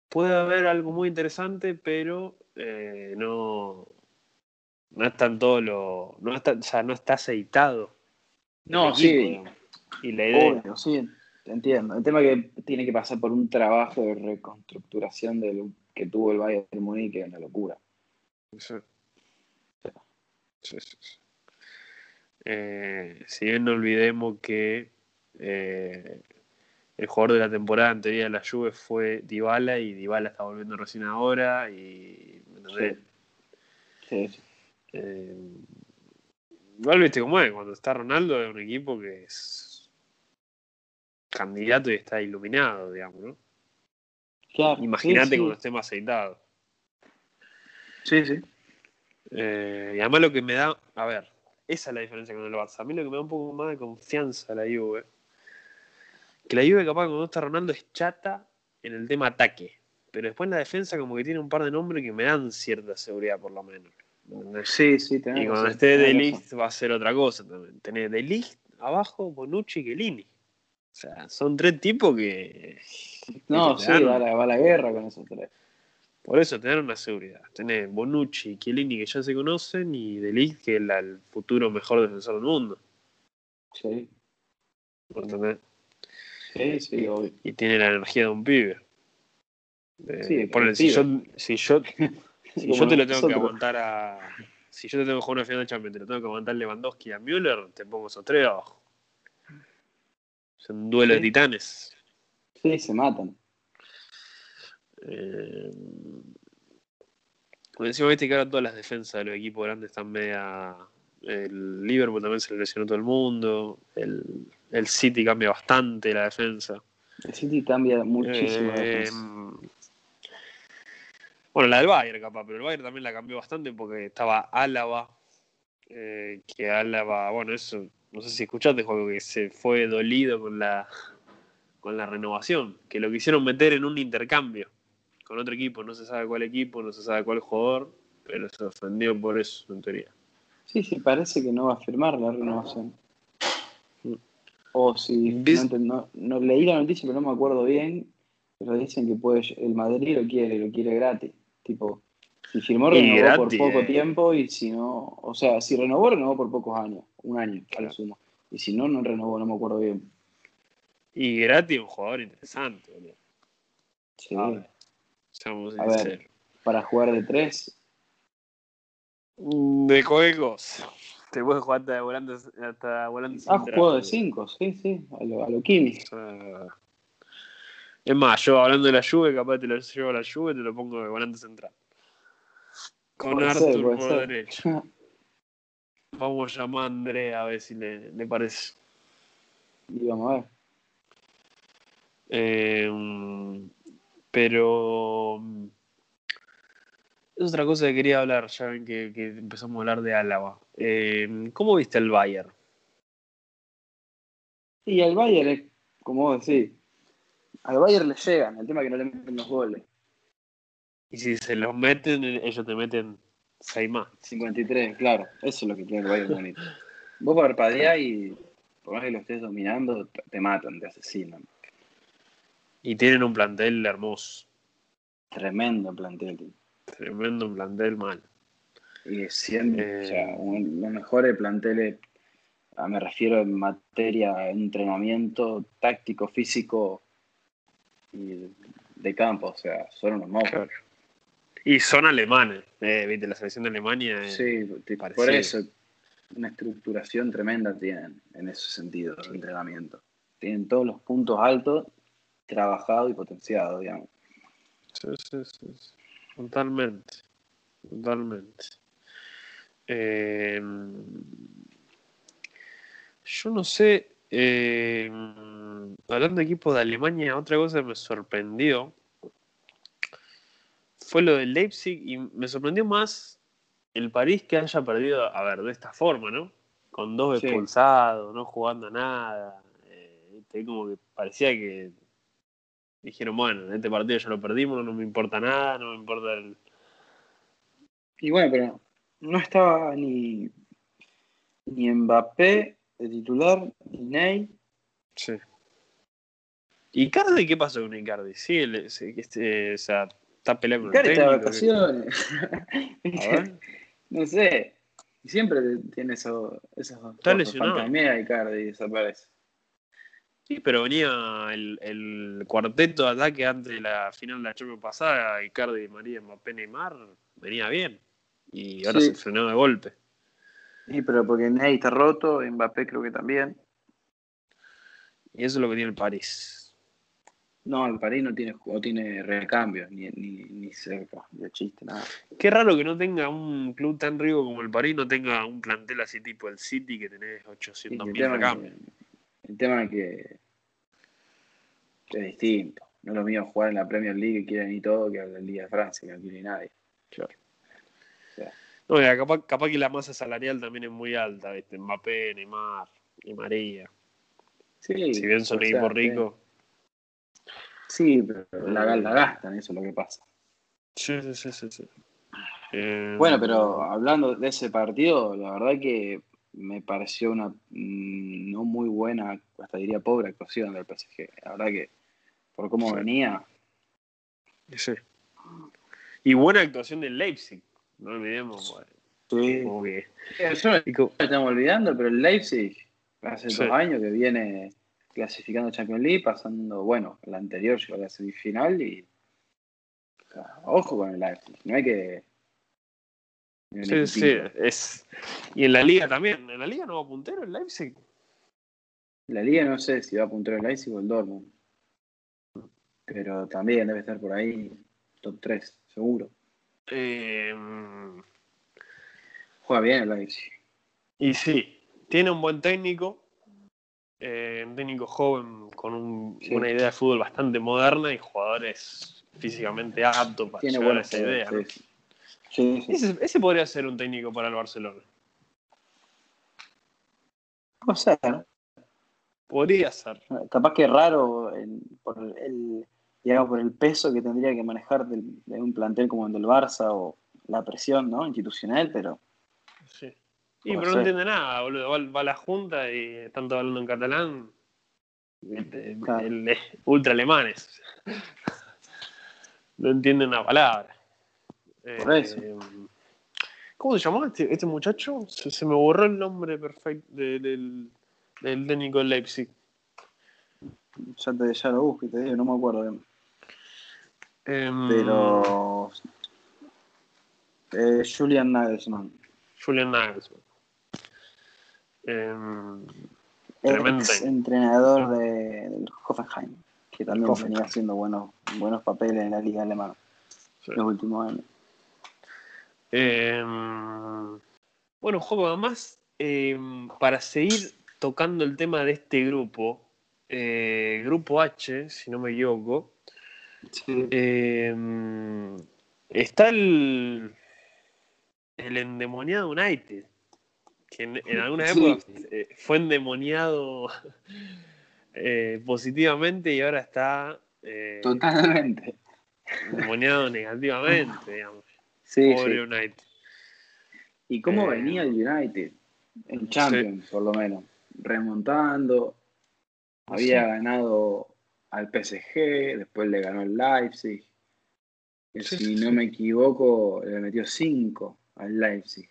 Puede haber algo muy interesante, pero eh, no, no está todo lo. No está, o sea, no está aceitado. No, sí. Y la idea. sí, entiendo. El tema que tiene que pasar por un trabajo de reconstructuración de lo que tuvo el Bayern de Múnich, que es una locura. Sí. Sí, sí, eh, si bien no olvidemos que eh, el jugador de la temporada anterior de la Juve fue Dybala y Dybala está volviendo recién ahora y sí. sí, eh, igual viste cómo es, cuando está Ronaldo es un equipo que es candidato y está iluminado, digamos, ¿no? Claro, Imagínate cuando esté más aceitado. Sí, sí. Eh, y además lo que me da, a ver, esa es la diferencia con el Barça. A mí lo que me da un poco más de confianza a la Juve que la Juve capaz cuando está Ronaldo es chata en el tema ataque. Pero después en la defensa como que tiene un par de nombres que me dan cierta seguridad por lo menos. Sí, sí, Y cuando esté De Ligt va a ser otra cosa también. Tener De Ligt abajo, Bonucci y Chiellini. O sea, son tres tipos que... No, sí, va la, guerra con esos tres. Por eso, tener una seguridad. Tener Bonucci y Chiellini que ya se conocen y De Ligt que es el futuro mejor defensor del mundo. Sí. ¿Entendés? y, tiene la energía de un pibe. si yo, si yo, *laughs* si yo te lo tengo que aguantar a. Si yo te tengo que jugar una final de Champions, te lo tengo que aguantar Lewandowski a Müller, te pongo esos tres abajo. Son un duelo de titanes. Sí, se matan. Eh, encima viste que ahora todas las defensas de los equipos grandes están media. El Liverpool también se le lesionó todo el mundo. El, el City cambia bastante la defensa. El City cambia muchísimo. Eh, bueno, la del Bayern capaz, pero el Bayern también la cambió bastante porque estaba Álava, eh, que Álava, bueno, eso, no sé si escuchaste, juego que se fue dolido con la, con la renovación, que lo quisieron meter en un intercambio con otro equipo, no se sabe cuál equipo, no se sabe cuál jugador, pero se ofendió por eso, en teoría. Sí, sí, parece que no va a firmar la renovación. O si no, no, leí la noticia, pero no me acuerdo bien. Pero dicen que puede, el Madrid lo quiere, lo quiere gratis. Tipo, si firmó, renovó por poco tiempo y si no, o sea, si renovó, renovó por pocos años, un año claro. sumo. Y si no, no renovó, no me acuerdo bien. Y gratis un jugador interesante, boludo. Sí. A ver, para jugar de tres. De juegos. Te puedes jugar hasta volando, hasta volando Ah, juego de 5, sí, sí, a lo, a lo Kimi. es más, yo hablando de la lluvia, capaz te lo llevo a la lluvia y te lo pongo de volante central. Con Arthur por derecho. Vamos a llamar a Andrea a ver si le, le parece. Y vamos a ver. Eh, pero es otra cosa que quería hablar, ya ven que, empezamos a hablar de Álava. Eh, ¿Cómo viste el Bayern? Y al Bayern es, como vos decís, al Bayern le llegan, el tema es que no le meten los goles. Y si se los meten, ellos te meten 6 más. 53, claro, eso es lo que tiene el Bayern Vos parpadeás y por más que lo estés dominando, te matan, te asesinan. Y tienen un plantel hermoso. Tremendo plantel. Tremendo plantel mal. Y siempre, o sea, eh, los mejores planteles, me refiero en materia de entrenamiento táctico, físico y de campo, o sea, son unos monstruos. Y son alemanes, eh, viste, la selección de Alemania. es Sí, te- por parecido. eso una estructuración tremenda tienen en ese sentido de entrenamiento. Tienen todos los puntos altos trabajados y potenciados, digamos. Sí, sí, sí. Totalmente. Totalmente. Eh, yo no sé. eh, hablando de equipos de Alemania, otra cosa que me sorprendió fue lo del Leipzig y me sorprendió más el París que haya perdido, a ver, de esta forma, ¿no? Con dos Sí. expulsados, no jugando a nada. eh, viste, como que parecía que dijeron, bueno, en este partido ya lo perdimos, no me importa nada, no me importa el... Y bueno, pero no estaba ni, ni Mbappé de titular, ni Ney. Sí. ¿Icardi qué pasó con Icardi? Sí, el- este, o sea, está peleando con el técnico, vacaciones. *laughs* No sé. Siempre tiene eso, esas Está lesionado. fantasmea Icardi y desaparece. Sí, pero venía el, el cuarteto de ataque antes de la final de la Champions pasada, Icardi, María, Mbappé, Neymar, venía bien. Y ahora Sí. se frenó de golpe. Sí, pero porque Ney está roto, Mbappé creo que también. Y eso es lo que tiene el París. No, el París no tiene, no tiene recambios, ni, ni, ni cerca, de chiste, nada. Qué raro que no tenga un club tan rico como el París, no tenga un plantel así tipo el City que tenés Sí, 800 el, mil tema recambios. que, el tema es que es distinto. No es lo mío jugar en la Premier League que quieren y todo que en la Liga de Francia, que no quiere nadie. Claro. O sea, No, ya, capaz, capaz que la masa salarial también es muy alta, ¿viste? Mbappé, Neymar y María. sí, Si bien son equipos sí. ricos. Sí, pero la, la gastan, eso es lo que pasa. Sí, sí, sí, sí. sí. Eh, Bueno, pero hablando de ese partido, la verdad que me pareció una mm, no muy buena, hasta diría pobre actuación del PSG. La verdad que por cómo Sí. venía, Sí. Y buena actuación del Leipzig, no olvidemos. sí. como que- Eso lo estamos olvidando, pero el Leipzig hace Sí. dos años que viene clasificando Champions League, pasando, bueno, la anterior llegó a la semifinal y o sea, ojo con el Leipzig, no hay que Sí, sí, es. Y en la liga también. ¿En la liga no va puntero el Leipzig? La liga no sé si va a apuntar el Leipzig o el Dortmund. Pero también debe estar por ahí top 3, seguro. Eh, Juega bien el Leipzig. y sí, tiene un buen técnico. Eh, un técnico joven con un- Sí. una idea de fútbol bastante moderna y jugadores físicamente aptos para Tiene a esa idea. ¿no? jugadores, sí. Sí, sí. Ese, ese podría ser un técnico para el Barcelona. Puede ser, ¿no? Podría ser. Capaz que raro por el, digamos, por el peso que tendría que manejar del- de un plantel como el del Barça o la presión ¿no? institucional, pero Sí. Y pero no entiende nada, boludo. Va, va a la junta y están todos hablando en catalán. Este, Claro. el- ultra alemanes. No entienden una palabra. Por eso. Eh, ¿Cómo se llamó este, este muchacho? Se, se me borró el nombre perfecto de- del, del técnico del Leipzig. ya, te, ya lo busco y te digo, no me acuerdo bien. Em, Pero eh, Julian Nagelsmann, Julian Nagelsmann. Em, Tremendo ex entrenador de, del Hoffenheim, que también Hoffenheim. venía haciendo buenos, buenos papeles en la liga alemana sí. los últimos años. Em, bueno, juego además, em, para seguir tocando el tema de este grupo, eh, grupo H, si no me equivoco, Sí. está el, el endemoniado United, que en, en alguna Sí. época eh, fue endemoniado *laughs* eh, positivamente y ahora está eh, Totalmente. endemoniado negativamente, digamos. Sí, Pobre sí. United. ¿Y cómo Eh, venía el United? En Champions, por lo menos. Remontando. Había ganado al PSG, después le ganó el Leipzig. Que si no me equivoco, le metió 5 al Leipzig.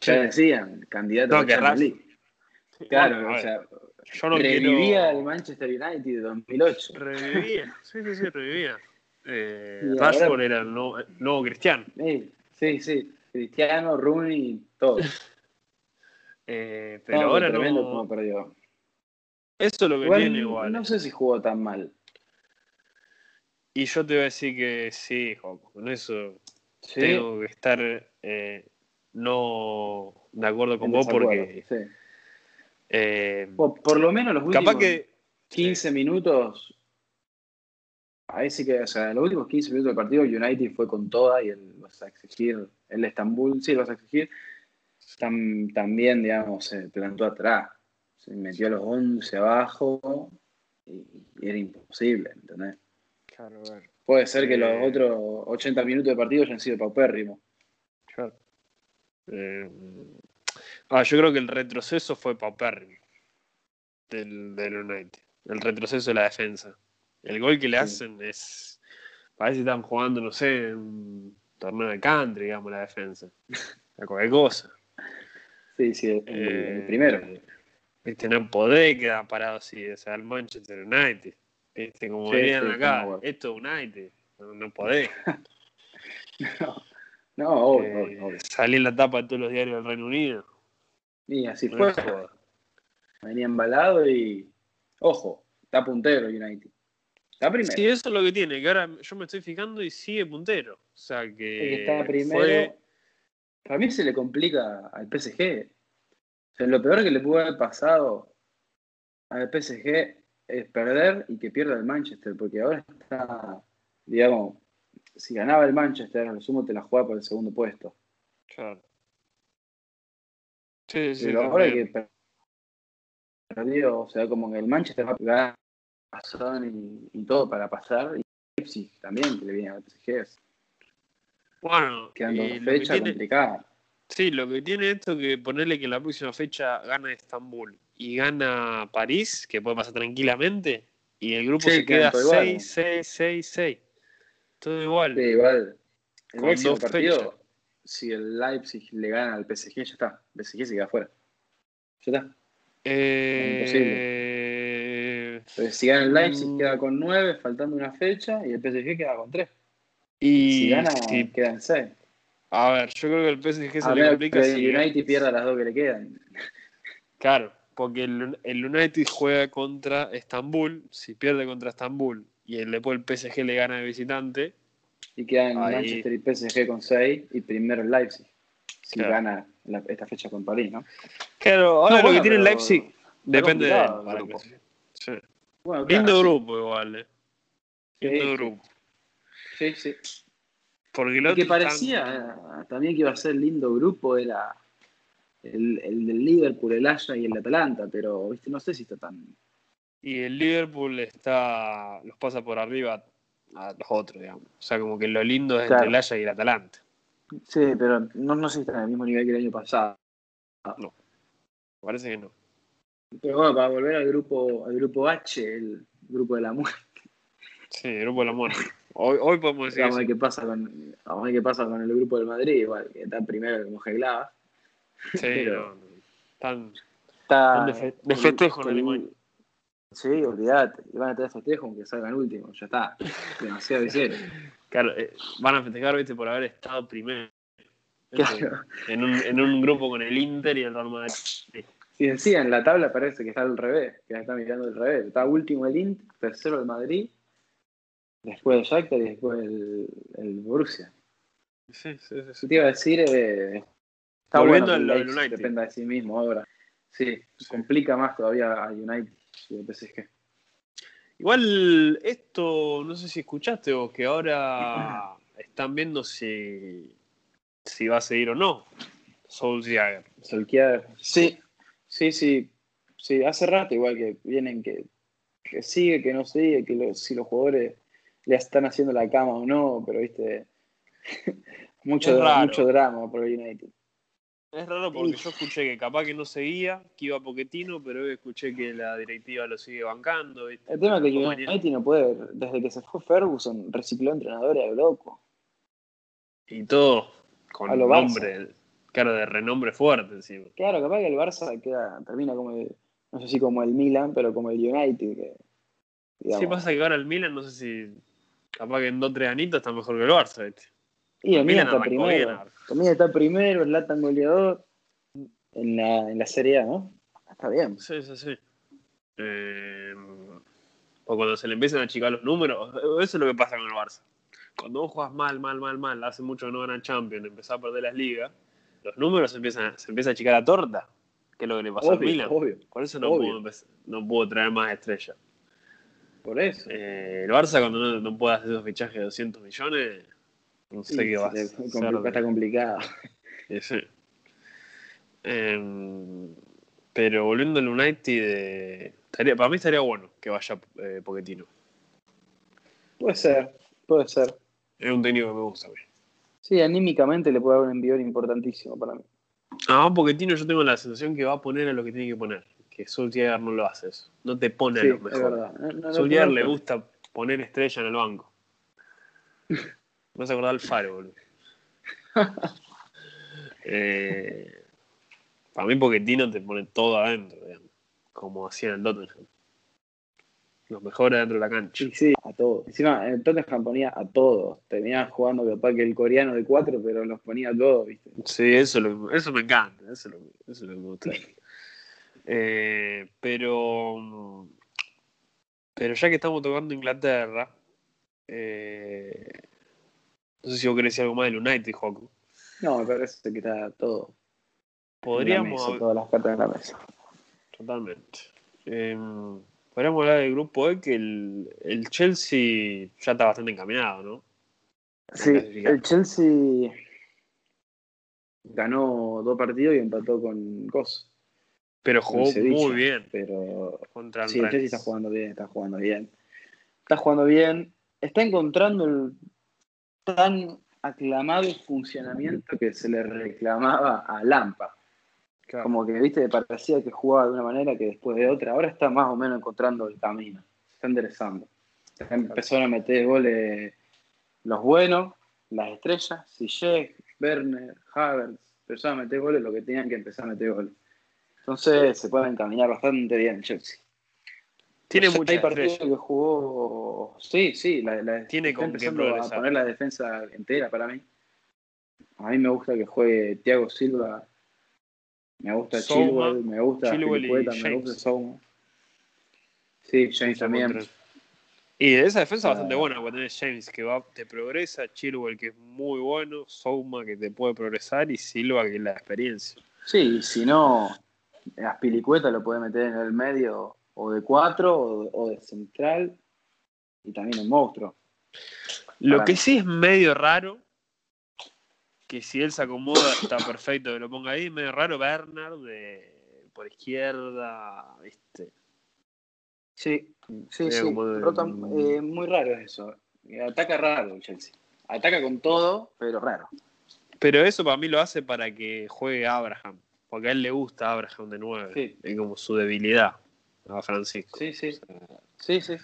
Ya decían, candidato No, a Champions. League. Claro, Bueno, o sea, yo no revivía quiero... el Manchester United de 2008. Revivía, sí, sí, sí, revivía. Eh, Rashford ahora- era el nuevo, el nuevo Cristiano. Sí, sí, sí. Cristiano, Rooney, todo. *laughs* Eh, pero No, ahora tremendo no. cómo perdió. Eso es lo que Igual, tiene igual. No sé si jugó tan mal. Y yo te voy a decir que sí, Joco, con eso Sí, tengo que estar eh, no de acuerdo con en vos porque sí. eh, Por, por lo menos los últimos capaz que 15 minutos. Ahí sí que, o sea, los últimos 15 minutos del partido, United fue con toda y el vas a exigir, el Estambul, sí, lo vas a exigir. Tam- también, digamos, se plantó atrás. Se metió a los 11 abajo y, y era imposible, ¿entendés? Claro, a ver, Puede ser que Eh. los otros 80 minutos de partido hayan sido paupérrimos. claro. Eh, ah, yo creo que el retroceso fue paupérrimo del, del United. El retroceso de la defensa. El gol que le Sí. hacen es. Parece que están jugando, no sé, un torneo de country, digamos, la defensa. *laughs* A cualquier cosa. Sí, sí, el, el Eh, primero. Viste, no podés quedar parado así, o sea, el Manchester United. Viste, como Sí, venían sí, acá, esto es United. No, no podés. *laughs* No, obvio, Eh, obvio, obvio. Salí en la tapa de todos los diarios del Reino Unido. Y así No fue. Venía embalado y. Ojo, está puntero United. Está primero. Sí, eso es lo que tiene, que ahora yo me estoy fijando y sigue puntero. O sea El que. que está primero. fue- Para mí se le complica al PSG. O sea, lo peor que le pudo haber pasado al PSG es perder y que pierda el Manchester, porque ahora está, digamos, si ganaba el Manchester, a lo sumo te la jugaba por el segundo puesto. Claro. Sí, sí. Pero ahora que perdió, o sea, como que el Manchester va a pegar a Son y, todo para pasar, y Leipzig también, que le viene a PSG. Bueno, quedando eh, fecha complicada. Sí, lo que tiene esto que ponerle que la próxima fecha gana Estambul y gana París, que puede pasar tranquilamente, y el grupo se queda 6-6-6-6. Todo igual. Sí, igual. El Con próximo partido, fechas. si el Leipzig le gana al PSG, ya está. El PSG se queda afuera. Ya está. Eh, Entonces, si gana el Leipzig, Mm. queda con 9, faltando una fecha, y el PSG queda con 3. y Si gana, sí, queda en 6. a ver, yo creo que el PSG se A le complica que si- el United pierda las dos que le quedan. Claro, porque el, el United juega contra Estambul, si pierde contra Estambul y el, después el PSG le gana de visitante, Y quedan Ahí. Manchester y PSG con 6, y primero el Leipzig. Si Claro. gana la- esta fecha con París, ¿no? Claro, ahora No, lo que tiene el Leipzig depende de él. complicado el para grupo. clasificar. Sí. Bueno, claro, Lindo sí. grupo igual, eh. Lindo Sí, grupo. Sí, sí. Porque el que parecía eh, también que iba a ser lindo grupo era el, el del Liverpool, el Ajax y el Atalanta, pero viste no sé si está tan. Y el Liverpool está los pasa por arriba a los otros, digamos. O sea, como que lo lindo es Claro. entre el Ajax y el Atalanta. Sí, pero no, no sé si está en el mismo nivel que el año pasado. Parece que no. Pero bueno, para volver al grupo, al grupo H, el grupo de la muerte, Sí, el grupo de la muerte. Hoy, hoy podemos decir vamos a ver qué pasa con, vamos a ver qué pasa con el grupo del Madrid, igual, que está primero como Geglava. Sí, pero- no, no. Están- Está Un de fe- de festejo en con- Alemania. Sí, olvídate. Y van a tener festejo aunque salgan último. Ya está. Demasiado hicieron. *laughs* Claro, eh, van a festejar, viste, por haber estado primero. Claro. En, un, en un grupo con el Inter y el Real Madrid. Decía en la tabla parece que está al revés, que está mirando al revés. Está último el Inter, tercero el Madrid, después el Shakhtar y después el, el Borussia. Sí, sí, sí. Sí. te iba a decir, eh, está Volviendo bueno que el United. dependa de sí mismo ahora. Sí, Sí. complica más todavía a United y al PSG. Igual esto, no sé si escuchaste o que ahora *clears throat* están viendo si, si va a seguir o no Solskjaer. Solskjaer. Sí, sí, sí. Sí, hace rato igual que vienen que, que sigue, que no sigue, que si los jugadores le están haciendo la cama o no, pero viste, *laughs* mucho, mucho drama por el United. Es raro porque yo escuché que capaz que no seguía, que iba Poquetino, pero hoy escuché que la directiva lo sigue bancando. ¿viste? El tema es que United no puede, desde que se fue Ferguson, recicló entrenadores a lo loco. Y todo con nombre, claro, de renombre fuerte encima. Claro, capaz que el Barça queda, termina como el, no sé si como el Milan, pero como el United. Que, Sí pasa que ahora el Milan, no sé si Capaz que en dos tres anitos está mejor que el Barça, ¿viste? Y el Milan está arrancó primero. Milan está primero, el Latan goleador en la, en la Serie A, ¿no? Está bien. Sí, sí, sí. Eh, o cuando se le empiezan a achicar los números, eso es lo que pasa con el Barça. Cuando vos jugás mal, mal, mal, mal, hace mucho que no ganan Champions, empezás a perder las ligas, los números se empiezan, se empieza a achicar la torta, que es lo que le pasó Obvio, Milan. obvio. Por eso no obvio. pudo, empezar- no pudo traer más estrellas. Por eso. Eh, el Barça cuando no, no puede hacer esos fichajes de 200 millones, no sé Sí, qué va a se le hacer. compli- Está complicado. Sí. Em, pero volviendo al United, eh, estaría- para mí estaría bueno que vaya eh, Pochettino. Puede ser, puede ser. Es un técnico que me gusta a mí. Sí, anímicamente le puede dar un envión importantísimo para mí. Ah, Pochettino yo tengo la sensación que va a poner a lo que tiene que poner. Que Solskjaer no lo hace eso. No te pone Sí, a los es mejores. verdad. No, no, no, Solskjaer no, le gusta poner estrella en el banco. *laughs* Me a acordar del faro, boludo. *laughs* Eh, para mí Pochettino te pone todo adentro, digamos, como hacía en el Tottenham. Los mejores dentro de la cancha. Sí, sí, a todos. Encima, en Tottenham ponía a todos. Terminaba jugando capaz que el coreano de cuatro, pero los ponía a todos, ¿viste? Sí, eso, lo eso me encanta, eso es lo, que- eso es lo que me gusta. *laughs* Eh, pero, pero ya que estamos tocando Inglaterra, eh, no sé si vos querés decir algo más del United, Joku. No, me parece que está todo. Podríamos, la mesa, todas las cartas en la mesa. totalmente. Eh, podríamos hablar del grupo E, que el, el Chelsea ya está bastante encaminado, ¿no? Sí, el Chelsea ganó dos partidos y empató con Cos. Pero jugó Sevilla, muy bien Pero contra el sí, el Chelsea está jugando bien, está jugando bien. Está jugando bien. Está encontrando el tan aclamado funcionamiento que se le reclamaba a Lampa. Claro. Como que, viste, parecía que jugaba de una manera que después de otra. Ahora está más o menos encontrando el camino. Se está enderezando. Empezaron a meter goles los buenos, las estrellas, Ziyech, Werner, Havertz. Empezaron a meter goles lo que tenían que empezar a meter goles. Entonces se puede encaminar bastante bien el Chelsea. Tiene mucha Hay partidos que jugó. Sí, sí, la, la- Tiene con a poner la defensa entera para mí. A mí me gusta que juegue Thiago Silva. Me gusta Chilwell, me gusta Pilicueta, me gusta Souma. Sí, James también. Y de esa defensa Ah. bastante buena, porque tenés James que va, te progresa, Chilwell que es muy bueno, Souma que te puede progresar y Silva que es la experiencia. Sí, si no, a Pilicueta lo puede meter en el medio o de cuatro o, o de central y también un monstruo. Lo que mí. sí es medio raro, que si él se acomoda está perfecto que lo ponga ahí, medio raro Bernard de por izquierda, viste. Sí, sí, sí. como de- Rota- eh, muy raro es eso. Eh, Ataca raro el Chelsea. Ataca con todo, pero raro. Pero eso para mí lo hace para que juegue Abraham, porque a él le gusta Abraham de 9, Sí. es como su debilidad a Francisco. Sí, sí. Sí, sí.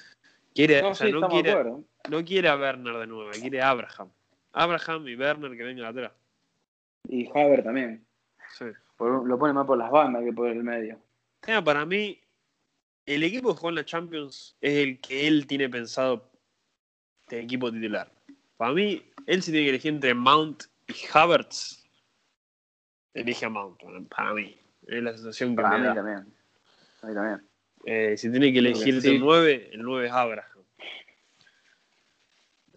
Quiere, No, o sea, sí, no estamos de quiere, no quiere a Bernard de 9, quiere a Abraham. Abraham y Werner que vengan atrás. Y Haver también. Sí. Por- lo pone más por las bandas que por el medio. Tema, para mí, el equipo que juega en la Champions es el que él tiene pensado de equipo titular. Para mí, él si tiene que elegir entre Mount y Havertz, elige a Mount, para- para mí. Es la sensación que Para me mí da. también. A mí también. Eh, si tiene que elegir Sí. el 9, el 9 es Abraham.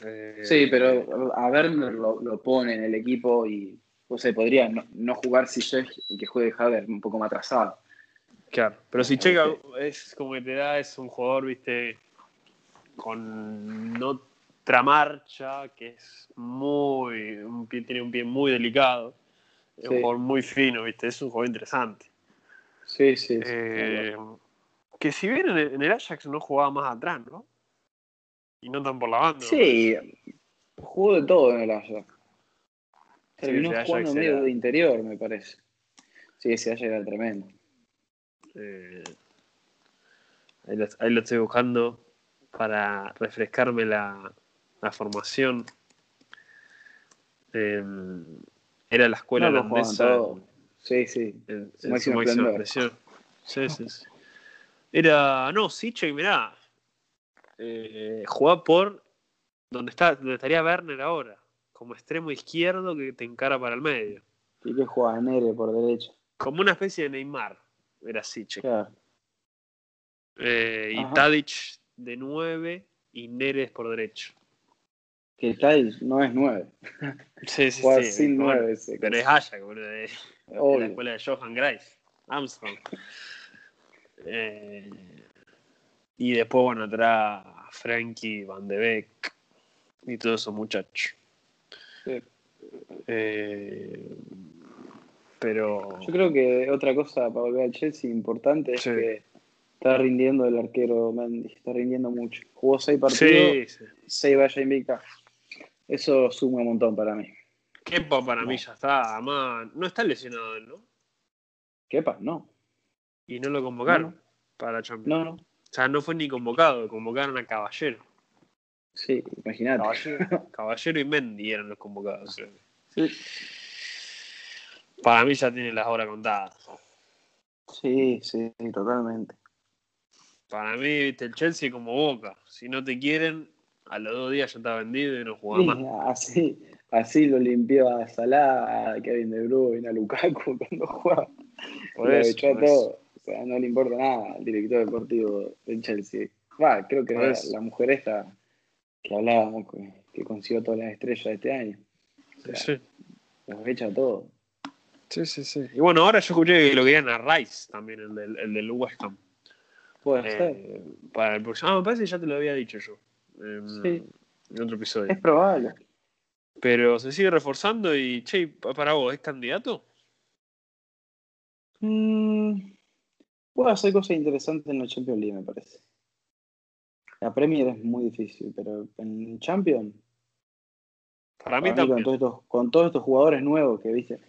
Eh, Sí, pero a Werner lo, lo pone en el equipo y o sea, podría no, no jugar Ziyech y que juegue Haver un poco más atrasado. Claro, pero si Checa ok. es como que te da, es un jugador, viste, con otra marcha, que es muy, un pie- tiene un pie muy delicado, es un jugador muy fino, viste, es un jugador interesante. Sí, sí. sí. Eh, que si bien en el, en el Ajax no jugaba más atrás, ¿no? Y no tan por la banda. Sí, jugó de todo en el Ajax. Terminó Ajax jugando era- medio de interior, me parece. Sí, ese Ajax era tremendo. Eh, ahí, lo, ahí lo estoy buscando para refrescarme la, la formación. Eh, era la escuela No, holandesa. Sí, sí. en, en Su máxima expresión. Sí, sí, sí. Era, no, Siche, mirá, eh, jugaba por donde, está, donde estaría Werner ahora, como extremo izquierdo que te encara para el medio. Y que juega Nere por derecha. Como una especie de Neymar, era Siche. Claro. Eh, y. Tadic de 9 y Neres por derecho. Que Tadic no es 9. *laughs* Sí, sí, Juega sí. sin bueno, 9 ese. pero es Ajax, boludo, de, de la escuela de Johan Grice, Armstrong. *laughs* Eh, y después, bueno, atrás Frankie, Van de Beek y todos esos muchachos. Sí. Eh, pero. Yo creo que otra cosa para volver al Chelsea importante es Sí. que está rindiendo el arquero Mendy, está rindiendo mucho. Jugó seis partidos, Sí, seis vallas invictas. Eso suma un montón para mí. Kepa para mí ya está. Además, no está lesionado él, ¿no? Kepa, no. Y no lo convocaron No. para la Champions. No, no. O sea, no fue ni convocado, convocaron a Caballero. Sí, imagínate. Caballero, *laughs* Caballero y Mendy eran los convocados. creo. Sí. Para mí ya tiene las horas contadas. sí, sí, totalmente. Para mí, viste, el Chelsea como boca. Si no te quieren, a los dos días ya está vendido y no juega Sí, más. así, así lo limpió a Salah, a Kevin De Bruyne, a Lukaku *laughs* cuando jugaba. Por lo eso, echó a por eso. todo. O sea, no le importa nada al director deportivo del Chelsea. Va, creo que era eso. la mujer esta que hablábamos, que, que consiguió todas las estrellas de este año. Sí, sí. Los echa a todos. Sí, sí, sí. Y bueno, ahora yo escuché que lo querían a Rice también, el del, el del West Ham. Puede ser. Eh, para el próximo. Ah, me parece que ya te lo había dicho yo. En, Sí. en otro episodio. Es probable. Pero se sigue reforzando y, che, pa- para vos, ¿es candidato? Mm, puede hacer cosas interesantes en la Champions League, me parece. La Premier es muy difícil, pero en Champions, Para mí para mí, con, también. todos estos, con todos estos jugadores nuevos que viste,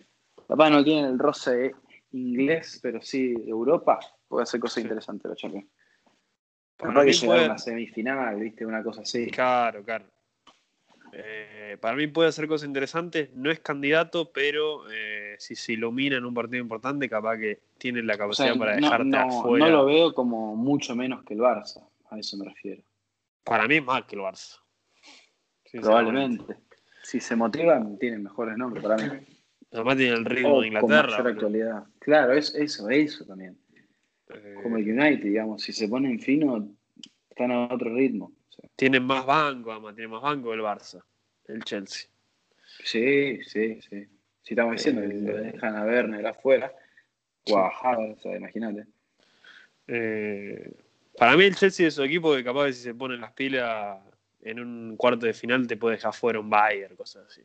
capaz no tienen el roce inglés, pero sí Europa, puede hacer cosas Sí. interesantes la Champions. Para mí que llegar a una semifinal, viste, una cosa así. Claro, claro. Eh, para mí puede hacer cosas interesantes. No es candidato, pero eh, si se ilumina en un partido importante, capaz que tiene la O capacidad sea, para no, dejarte no- afuera. no lo veo como mucho menos que el Barça, a eso me refiero. Para mí es más que el Barça. Probablemente. Si se motivan, tienen mejores nombres para mí. Además tiene el ritmo O de con Inglaterra. ¿no? actualidad. Claro, es, eso, eso también. Eh, Como el United, digamos, si se ponen fino, están a otro ritmo. Sea, tienen más banco, además, tiene más banco el Barça, el Chelsea. sí, sí, sí. Si estamos diciendo que Eh, lo dejan a Werner afuera, o a Havertz, o sea, imagínate. Eh, para mí el Chelsea es su equipo que capaz que si se ponen las pilas en un cuarto de final te puede dejar fuera un Bayern, cosas así.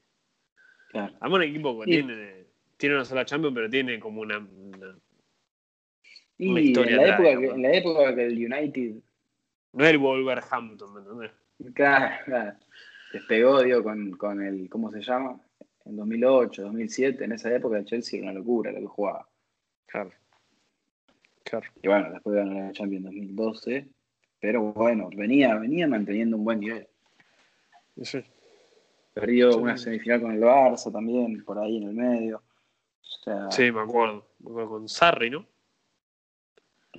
Claro. Además un equipo que tiene, tiene una sola Champions, pero tiene como una... una- Y en la, época que, en la época que el United, no es el Wolverhampton, ¿me entendés? claro, claro, despegó, digo, con, con el, ¿cómo se llama? En 2008, 2007, en esa época el Chelsea era una locura lo que jugaba. Claro. Claro. Y bueno, después ganó la Champions en 2012, pero bueno, venía, venía manteniendo un buen nivel. Sí. Perdió Sí. una semifinal con el Barça también, por ahí en el medio. O sea, Sí, me acuerdo. Me acuerdo con Sarri, ¿no?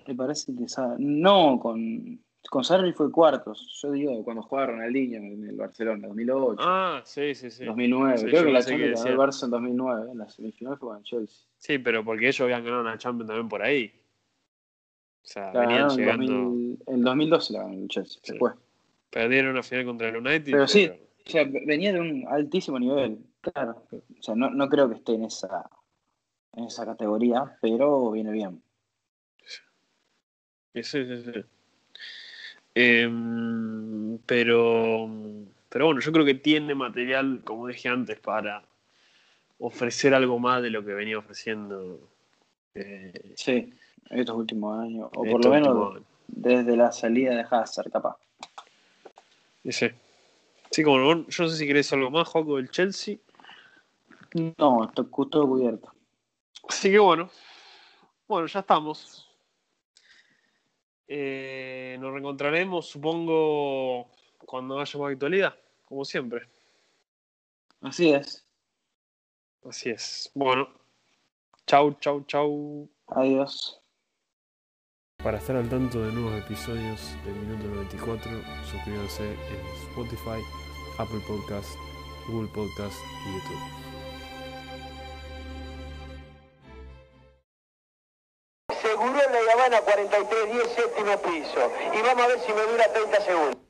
me parece que no, con, con Sarri fue cuartos. Yo digo, cuando jugaba Ronaldinho en el Barcelona, 2008, Ah, sí, sí, sí. 2009. Sí, Creo que la Champions el Barça en 2009, en la semifinal fue con el Chelsea. Sí, pero porque ellos habían ganado una Champions también por ahí. O sea, La venían en, llegando... 2000 en 2012 la ganó el Chelsea, Sí. después. Perdieron una final contra el United. Pero sí, O sea, venía de un altísimo nivel, claro. O sea, no, no creo que esté en esa, en esa categoría, pero viene bien. Sí, sí, sí. Em, pero, pero bueno, yo creo que tiene material, como dije antes, para ofrecer algo más de lo que venía ofreciendo. eh, Sí, estos últimos años, o por lo menos desde la salida de Hazard, capaz. Sí. Sí, como yo no sé si querés algo más, Joaco, del Chelsea. No, está todo cubierto. Así que bueno. Bueno, ya estamos. Eh, nos reencontraremos, supongo, cuando haya más actualidad, como siempre. Así es. Así es. Bueno. Chau, chau, chau. Adiós. Para estar al tanto de nuevos episodios del Minuto 94, suscríbanse en Spotify, Apple Podcast, Google Podcast y YouTube.